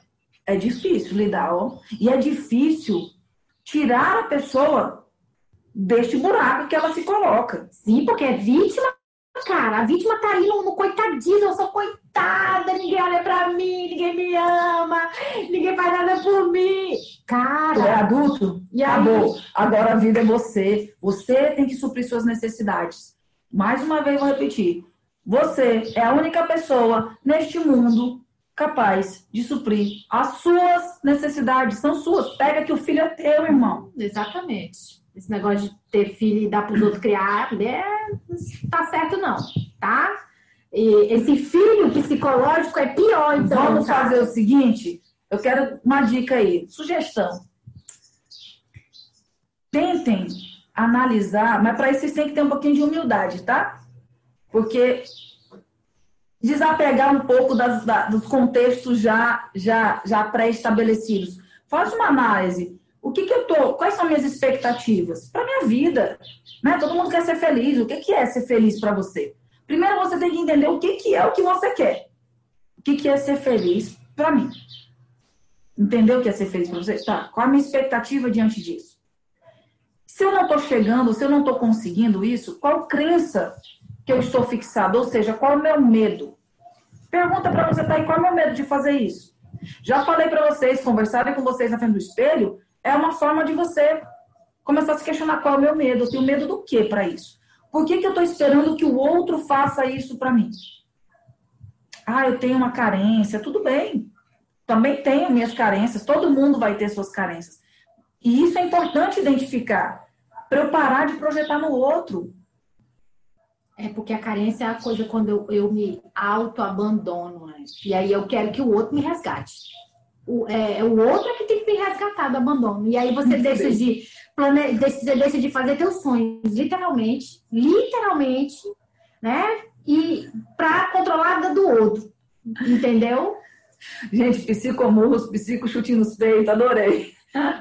é difícil lidar, ó. E é difícil tirar a pessoa deste buraco que ela se coloca. Sim, porque é vítima, cara. A vítima tá ali no, no coitadismo, eu sou coitada, ninguém olha pra mim, ninguém me ama, ninguém faz nada por mim. Tu é Cara, adulto? E aí? Acabou. Agora a vida é você. Você tem que suprir suas necessidades. Mais uma vez vou repetir. Você é a única pessoa neste mundo capaz de suprir as suas necessidades. São suas. Pega que o filho é teu, irmão. exatamente. Esse negócio de ter filho e dar pros outros criar, é, tá certo não, tá? E esse filho psicológico é pior, então. Vamos tá? fazer o seguinte. Eu quero uma dica aí. Sugestão. Tentem analisar, mas para isso vocês têm que ter um pouquinho de humildade, tá? Porque desapegar um pouco das, da- dos contextos já, já, já pré-estabelecidos. Faz uma análise. O que, que eu tô? Quais são minhas expectativas para minha vida? Né? Todo mundo quer ser feliz. O que, que é ser feliz para você? Primeiro você tem que entender o que, que é o que você quer. O que, que é ser feliz para mim? Entendeu o que é ser feliz para você? Tá. Qual a minha expectativa diante disso? Se eu não estou chegando, se eu não estou conseguindo isso, qual crença que eu estou fixado? Ou seja, qual é o meu medo? Pergunta para você, tá aí, qual é o meu medo de fazer isso? Já falei para vocês, conversarem com vocês na frente do espelho, é uma forma de você começar a se questionar qual é o meu medo. Eu tenho medo do que para isso? Por que, que eu estou esperando que o outro faça isso para mim? Ah, eu tenho uma carência, tudo bem. Também tenho minhas carências, todo mundo vai ter suas carências. E isso é importante identificar, para eu parar de projetar no outro. É porque a carência é a coisa quando eu, eu me auto-abandono, né? E aí eu quero que o outro me resgate. O, é, o outro é que tem que me resgatar do abandono. E aí você Muito deixa bem. de, plane... você deixa de fazer teus sonhos, literalmente, literalmente, né? E pra controlar a vida do outro. Entendeu? Gente, psicomurros, psicochute nos peitos, adorei.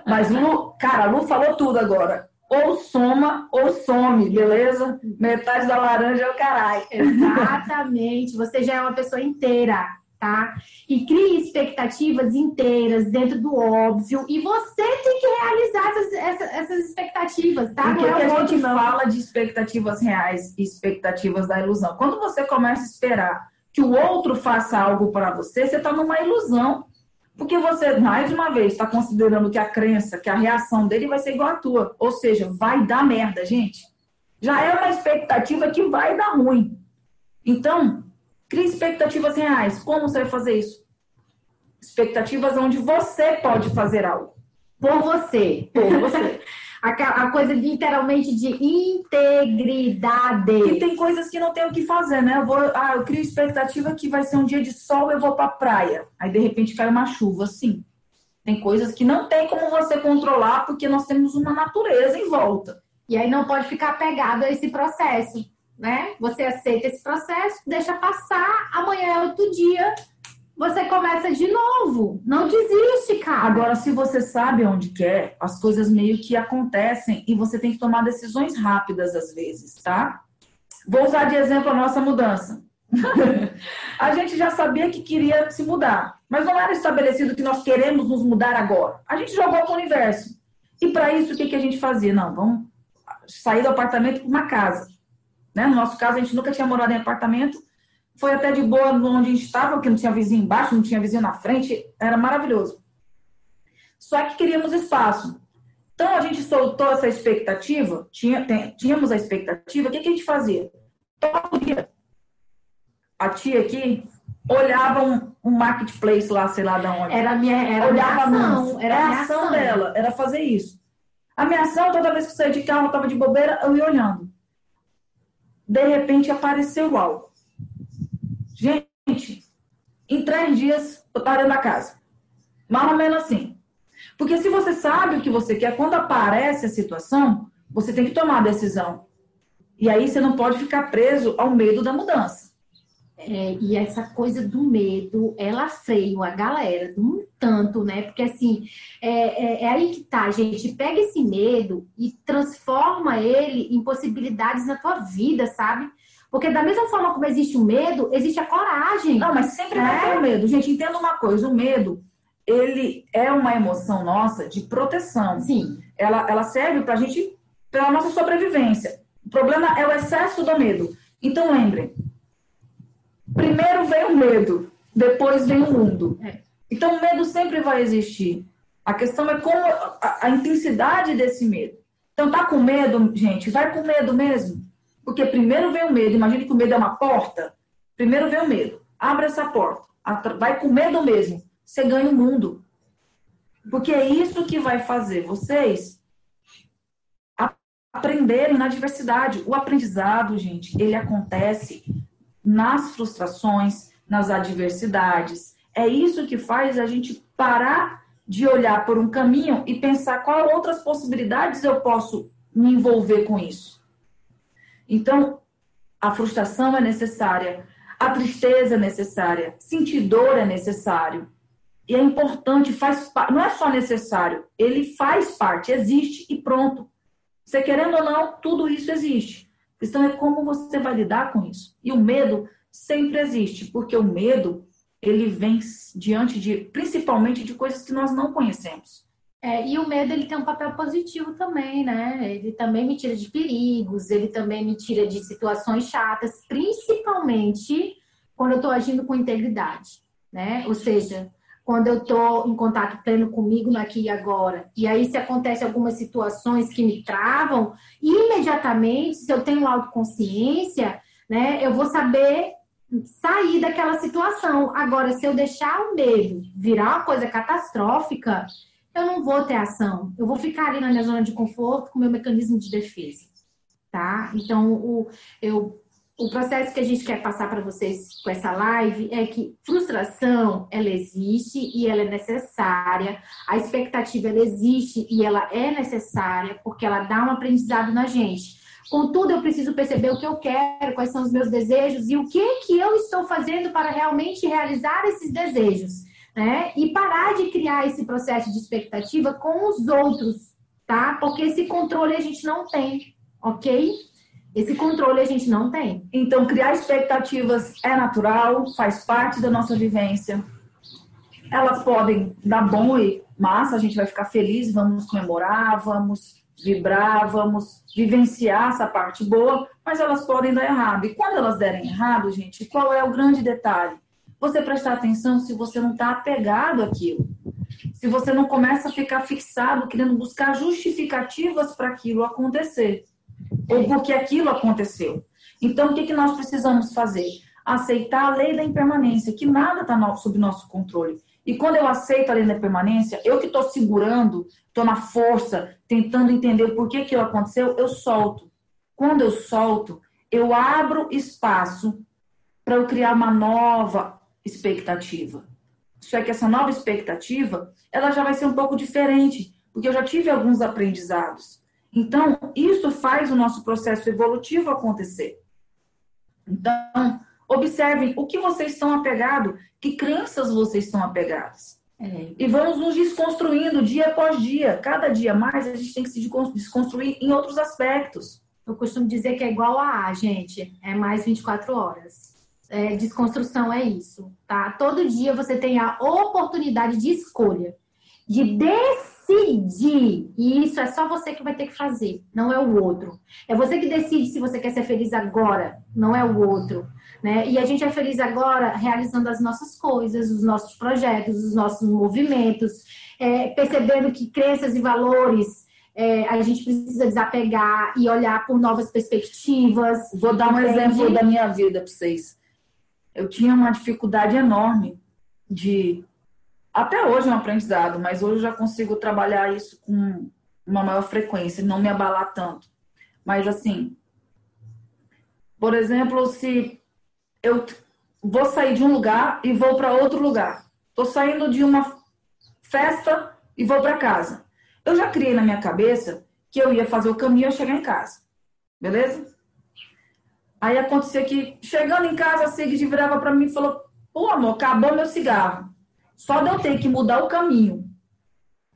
Mas Lu, cara, a Lu falou tudo agora. Ou soma ou some, beleza? Metade da laranja é o caralho. Exatamente. Você já é uma pessoa inteira, tá? E crie expectativas inteiras dentro do óbvio. E você tem que realizar essas, essas, essas expectativas, tá? Porque Não é a gente não. fala de expectativas reais e expectativas da ilusão. Quando você começa a esperar que o outro faça algo para você, você está numa ilusão. Porque você, mais uma vez, está considerando que a crença, que a reação dele vai ser igual à tua. Ou seja, vai dar merda, gente. Já é uma expectativa que vai dar ruim. Então, crie expectativas reais. Como você vai fazer isso? Expectativas onde você pode fazer algo. Por você. Por você. A coisa literalmente de integridade. E tem coisas que não tem o que fazer, né? Eu vou, ah, eu crio expectativa que vai ser um dia de sol, eu vou pra praia. Aí de repente cai uma chuva, sim. Tem coisas que não tem como você controlar porque nós temos uma natureza em volta. E aí não pode ficar apegado a esse processo, né? Você aceita esse processo, deixa passar, amanhã é outro dia, você começa de novo. Não desiste, cara. Agora, se você sabe onde quer, as coisas meio que acontecem e você tem que tomar decisões rápidas às vezes, tá? Vou usar de exemplo a nossa mudança. a gente já sabia que queria se mudar, mas não era estabelecido que nós queremos nos mudar agora. A gente jogou para o universo. E para isso, o que, que a gente fazia? Não, vamos sair do apartamento para uma casa. Né? No nosso caso, a gente nunca tinha morado em apartamento. Foi até de boa onde a gente estava, porque não tinha vizinho embaixo, não tinha vizinho na frente. Era maravilhoso. Só que queríamos espaço. Então, a gente soltou essa expectativa, tinha, tínhamos a expectativa, o que, que a gente fazia? Todo dia a tia aqui olhava um, um marketplace lá, sei lá de onde. Era minha, era olhava minha ação. Era a ação, ação dela, era fazer isso. A minha ação, toda vez que eu saía de carro, eu estava de bobeira, eu ia olhando. De repente apareceu algo. Gente, em três dias eu dentro da casa. Mais ou menos assim. Porque se você sabe o que você quer, quando aparece a situação, você tem que tomar a decisão. E aí você não pode ficar preso ao medo da mudança. É, e essa coisa do medo, ela freia a galera de um tanto, né? Porque assim, é, é, é, aí que tá, gente. Pega esse medo e transforma ele em possibilidades na tua vida, sabe? Porque da mesma forma como existe o medo, existe a coragem. Não, mas sempre vai ter o medo. Gente, entenda uma coisa: o medo, ele é uma emoção nossa de proteção. Sim. Ela, ela serve pra gente, pela nossa sobrevivência. O problema é o excesso do medo. Então, lembrem, Primeiro vem o medo, depois vem o mundo. É. Então, o medo sempre vai existir. A questão é como a, a, intensidade desse medo. Então, tá com medo, gente? Vai com medo mesmo. Porque primeiro vem o medo. Imagine que o medo é uma porta. Primeiro vem o medo. Abre essa porta. Vai com medo mesmo. Você ganha o mundo. Porque é isso que vai fazer vocês aprenderem na diversidade. O aprendizado, gente, ele acontece nas frustrações, nas adversidades. É isso que faz a gente parar de olhar por um caminho e pensar qual outras possibilidades eu posso me envolver com isso. Então, a frustração é necessária, a tristeza é necessária, sentir dor é necessário. E é importante, faz não é só necessário, ele faz parte, existe e pronto. Você querendo ou não, tudo isso existe. A questão é como você vai lidar com isso. E o medo sempre existe, porque o medo ele vem diante de, principalmente de coisas que nós não conhecemos. É, e o medo ele tem um papel positivo também, né? Ele também me tira de perigos, ele também me tira de situações chatas, principalmente quando eu estou agindo com integridade, né? Ou seja, quando eu estou em contato pleno comigo no aqui e agora. E aí, se acontece algumas situações que me travam, imediatamente, se eu tenho autoconsciência, né, eu vou saber sair daquela situação. Agora, se eu deixar o medo virar uma coisa catastrófica, eu não vou ter ação. Eu vou ficar ali na minha zona de conforto com o meu mecanismo de defesa. Tá? Então, o, eu o processo que a gente quer passar para vocês com essa live é que frustração, ela existe e ela é necessária. A expectativa, ela existe e ela é necessária porque ela dá um aprendizado na gente. Contudo, eu preciso perceber o que eu quero, quais são os meus desejos e o que, que eu estou fazendo para realmente realizar esses desejos. Né? E parar de criar esse processo de expectativa com os outros, tá? Porque esse controle a gente não tem, ok? Esse controle a gente não tem. Então, criar expectativas é natural, faz parte da nossa vivência. Elas podem dar bom e massa, a gente vai ficar feliz, vamos comemorar, vamos vibrar, vamos vivenciar essa parte boa, mas elas podem dar errado. E quando elas derem errado, gente, qual é o grande detalhe? Você prestar atenção se você não está apegado àquilo. Se você não começa a ficar fixado, querendo buscar justificativas para aquilo acontecer ou porque aquilo aconteceu. Então, o que, que nós precisamos fazer? Aceitar a lei da impermanência, que nada está sob nosso controle. E quando eu aceito a lei da impermanência, eu que estou segurando, estou na força, tentando entender o porquê aquilo aconteceu, eu solto. Quando eu solto, eu abro espaço para eu criar uma nova expectativa. Só é que essa nova expectativa, ela já vai ser um pouco diferente, porque eu já tive alguns aprendizados. Então, isso faz o nosso processo evolutivo acontecer. Então, observem o que vocês estão apegados, que crenças vocês estão apegados. É. E vamos nos desconstruindo dia após dia. Cada dia mais a gente tem que se desconstruir em outros aspectos. Eu costumo dizer que é igual a A, gente. É mais 24 horas. É, desconstrução é isso, tá? Todo dia você tem a oportunidade de escolha, de decidir. E isso é só você que vai ter que fazer, não é o outro. É você que decide se você quer ser feliz agora, não é o outro. Né? E a gente é feliz agora realizando as nossas coisas, os nossos projetos, os nossos movimentos, é, percebendo que crenças e valores é, a gente precisa desapegar e olhar por novas perspectivas. Vou dar um entende? exemplo da minha vida para vocês. Eu tinha uma dificuldade enorme de. Até hoje é um aprendizado, mas hoje eu já consigo trabalhar isso com uma maior frequência, não me abalar tanto. Mas assim, por exemplo, se eu vou sair de um lugar e vou para outro lugar. Estou saindo de uma festa e vou para casa. Eu já criei na minha cabeça que eu ia fazer o caminho e chegar em casa. Beleza? Aí acontecia que, chegando em casa, a Sigrid virava para mim e falou: Pô, amor, acabou meu cigarro. Só de eu ter que mudar o caminho,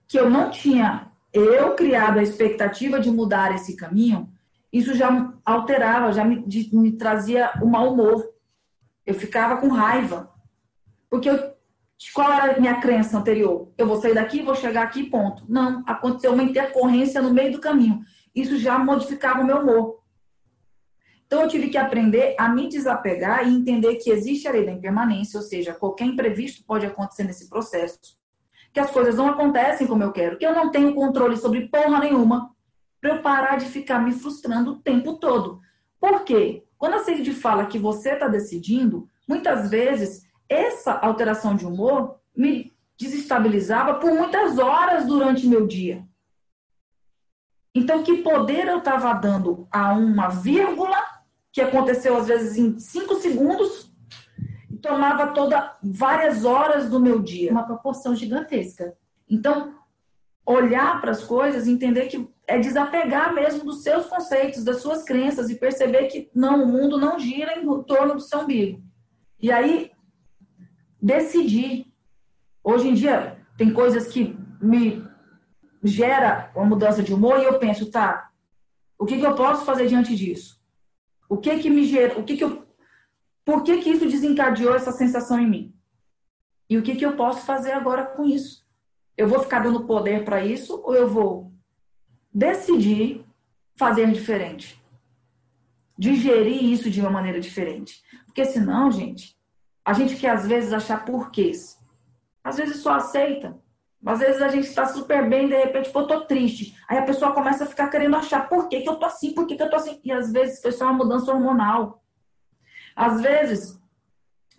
que eu não tinha eu criado a expectativa de mudar esse caminho, isso já alterava, já me, de, me trazia o um mau humor. Eu ficava com raiva. Porque eu qual era a minha crença anterior? Eu vou sair daqui, vou chegar aqui, ponto. Não, aconteceu uma intercorrência no meio do caminho. Isso já modificava o meu humor. Então eu tive que aprender a me desapegar e entender que existe a lei da impermanência, ou seja, qualquer imprevisto pode acontecer nesse processo. Que as coisas não acontecem como eu quero, que eu não tenho controle sobre porra nenhuma, para eu parar de ficar me frustrando o tempo todo. Por quê? Quando a Cid fala que você está decidindo, muitas vezes essa alteração de humor me desestabilizava por muitas horas durante meu dia. Então, que poder eu estava dando a uma vírgula, que aconteceu às vezes em cinco segundos, e tomava toda várias horas do meu dia. Uma proporção gigantesca. Então, olhar para as coisas, entender que é desapegar mesmo dos seus conceitos, das suas crenças e perceber que não, o mundo não gira em torno do seu umbigo. E aí decidir. Hoje em dia, tem coisas que me gera uma mudança de humor e eu penso, tá, o que, que eu posso fazer diante disso? O que que me gera, o que que eu, por que que isso desencadeou essa sensação em mim? E o que que eu posso fazer agora com isso? Eu vou ficar dando poder para isso ou eu vou decidir fazer diferente? Digerir isso de uma maneira diferente. Porque senão, gente, a gente quer, às vezes, achar porquês. Às vezes só aceita. Às vezes a gente está super bem, de repente, pô, eu tô triste. Aí a pessoa começa a ficar querendo achar por que, que eu tô assim, por que, que eu tô assim. E às vezes foi só uma mudança hormonal. Às vezes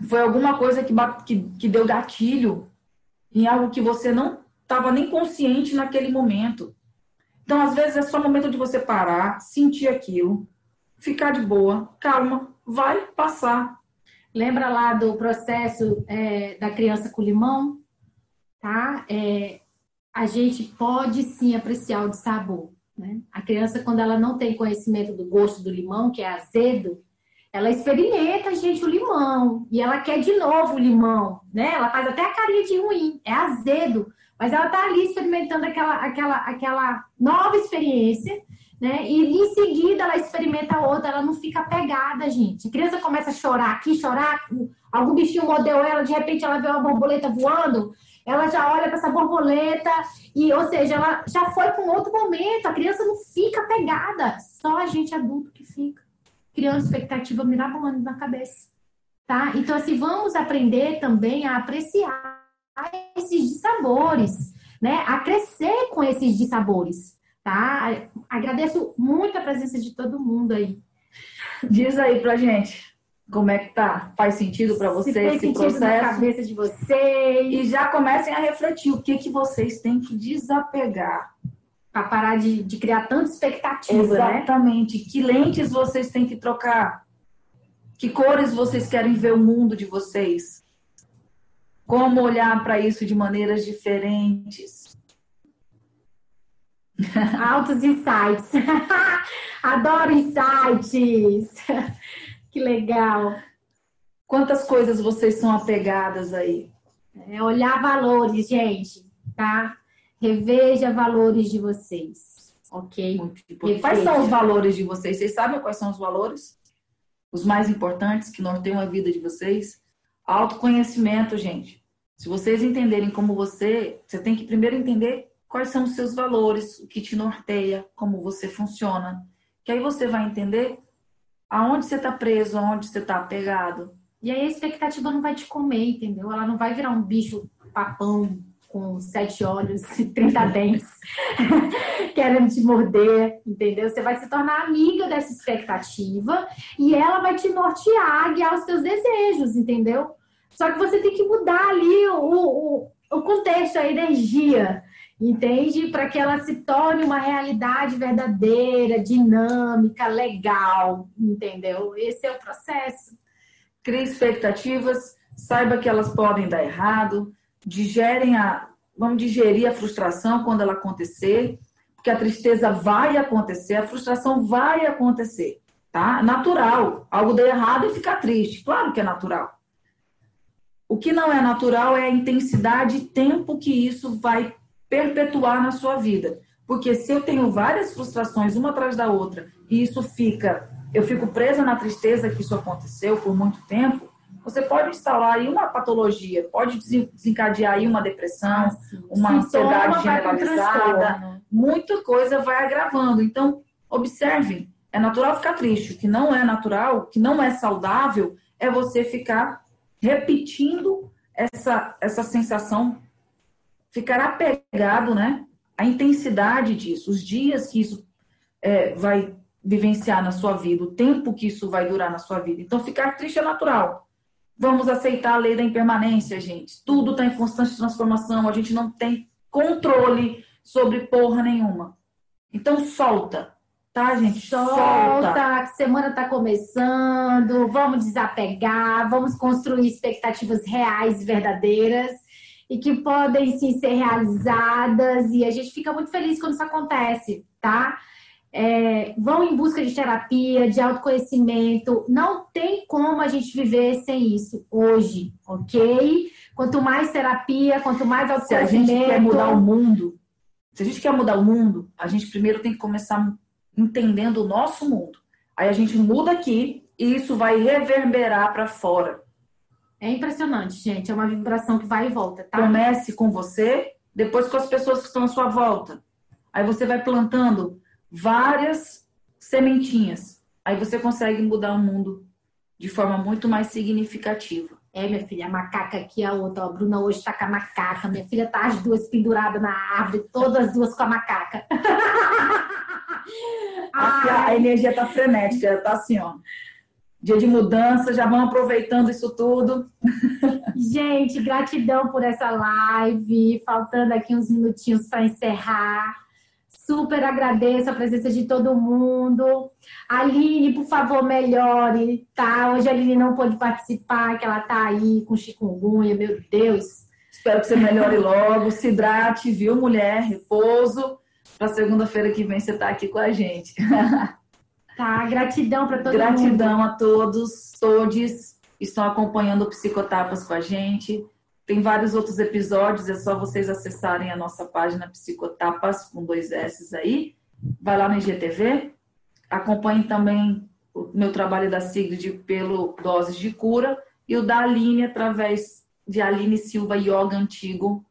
foi alguma coisa que, que, que deu gatilho em algo que você não estava nem consciente naquele momento. Então, às vezes, é só o momento de você parar, sentir aquilo, ficar de boa, calma, vai passar. Lembra lá do processo é, da criança com limão? Tá? É, a gente pode sim apreciar o de sabor. Né? A criança, quando ela não tem conhecimento do gosto do limão, que é azedo, ela experimenta, gente, o limão. E ela quer de novo o limão, né? Ela faz até a carinha de ruim, é azedo. Mas ela tá ali experimentando aquela, aquela, aquela nova experiência né? E em seguida ela experimenta outra, ela não fica pegada, gente. A criança começa a chorar aqui, chorar, algum bichinho mordeu ela, de repente ela vê uma borboleta voando, ela já olha para essa borboleta e, ou seja, ela já foi para um outro momento. A criança não fica pegada, só a gente adulto que fica. Criando expectativa mirabolante na cabeça, tá? Então assim, vamos aprender também a apreciar esses dissabores, né? A crescer com esses dissabores tá? Agradeço muito a presença de todo mundo aí. Diz aí pra gente como é que tá? Faz sentido para vocês Se esse processo? na cabeça de vocês. E já comecem a refletir o que que vocês têm que desapegar para parar de, de, criar tanta expectativa, né? Exatamente. Né? Que lentes vocês têm que trocar? Que cores vocês querem ver o mundo de vocês? Como olhar para isso de maneiras diferentes? Altos insights. Adoro insights. Que legal. Quantas coisas vocês são apegadas aí? É olhar valores, gente, tá? Reveja valores de vocês. Ok? Quais são os valores de vocês? Vocês sabem quais são os valores? os mais importantes que norteiam a vida de vocês? Autoconhecimento, gente. Se vocês entenderem como você, você tem que primeiro entender quais são os seus valores, o que te norteia, como você funciona. Que aí você vai entender aonde você está preso, aonde você está apegado. E aí a expectativa não vai te comer, entendeu? Ela não vai virar um bicho papão com sete olhos e 30 dentes querendo te morder, entendeu? Você vai se tornar amiga dessa expectativa e ela vai te nortear, guiar os seus desejos, entendeu? Só que você tem que mudar ali o, o, o contexto, a energia, entende? Para que ela se torne uma realidade verdadeira, dinâmica, legal, entendeu? Esse é o processo. Crie expectativas, saiba que elas podem dar errado, digerem a, vamos digerir a frustração quando ela acontecer, porque a tristeza vai acontecer, a frustração vai acontecer, tá? Natural. Algo deu errado e ficar triste, claro que é natural. O que não é natural é a intensidade e tempo que isso vai perpetuar na sua vida. Porque se eu tenho várias frustrações uma atrás da outra e isso fica, eu fico presa na tristeza que isso aconteceu por muito tempo, você pode instalar aí uma patologia, pode desencadear aí uma depressão, uma Sintoma ansiedade generalizada, muita coisa vai agravando. Então, observem, é natural ficar triste. O que não é natural, o que não é saudável, é você ficar repetindo essa, essa sensação, ficar apegado, né? A intensidade disso, os dias que isso é, vai vivenciar na sua vida, o tempo que isso vai durar na sua vida. Então, ficar triste é natural. Vamos aceitar a lei da impermanência, gente. Tudo está em constante transformação. A gente não tem controle sobre porra nenhuma. Então solta, tá, gente? Solta. solta. Semana está começando. Vamos desapegar. Vamos construir expectativas reais e verdadeiras e que podem sim ser realizadas. E a gente fica muito feliz quando isso acontece, tá? é, vão em busca de terapia, de autoconhecimento. Não tem como a gente viver sem isso hoje, ok? Quanto mais terapia, quanto mais autoconhecimento. Se a gente quer mudar o mundo, se a gente quer mudar o mundo, a gente primeiro tem que começar entendendo o nosso mundo. Aí a gente muda aqui e isso vai reverberar para fora. É impressionante, gente. É uma vibração que vai e volta, tá? Comece com você, depois com as pessoas que estão à sua volta. Aí você vai plantando várias sementinhas. Aí você consegue mudar o mundo de forma muito mais significativa. É, minha filha, a macaca aqui, a outra. Ó, a Bruna hoje tá com a macaca. Minha filha tá as duas penduradas na árvore, todas as duas com a macaca. A energia tá frenética, tá assim, ó. Dia de mudança, já vão aproveitando isso tudo. Gente, gratidão por essa live. Faltando aqui uns minutinhos para encerrar. Super agradeço a presença de todo mundo. Aline, por favor, melhore, tá? Hoje a Aline não pôde participar, que ela tá aí com chikungunya, meu Deus. Espero que você melhore logo, se hidrate, viu, mulher? Repouso. Para segunda-feira que vem você tá aqui com a gente. Tá, gratidão para todo gratidão mundo. Gratidão a todos, todos estão acompanhando o Psicotapas com a gente. Tem vários outros episódios, é só vocês acessarem a nossa página Psicotapas com dois S aí. Vai lá no IGTV. Acompanhe também o meu trabalho da Sigrid pelo Doses de Cura e o da Aline através de Aline Silva Yoga Antigo.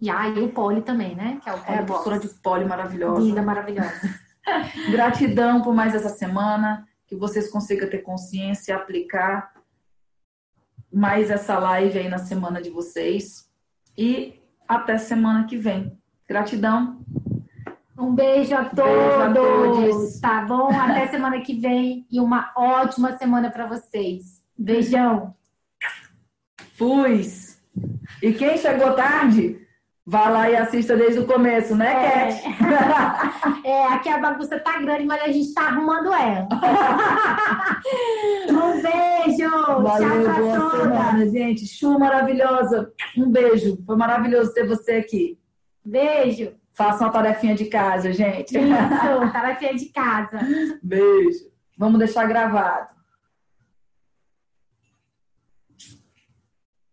E aí o Poli também, né? Que é, o Poli é a professora de Poli maravilhosa. Linda, maravilhosa. Gratidão por mais essa semana, que vocês consigam ter consciência e aplicar mais essa live aí na semana de vocês. E até semana que vem. Gratidão. Um beijo a todos. Beijo a todos. Tá bom? Até semana que vem e uma ótima semana para vocês. Beijão. Fui. E quem chegou tarde, Vá lá e assista desde o começo, né, é. Cat? É, aqui a bagunça tá grande, mas a gente tá arrumando ela. um beijo! Valeu, Tchau boa todas. semana, gente. Chu maravilhosa. Um beijo. Foi maravilhoso ter você aqui. Beijo. Faça uma tarefinha de casa, gente. Isso, tarefinha de casa. Beijo. Vamos deixar gravado.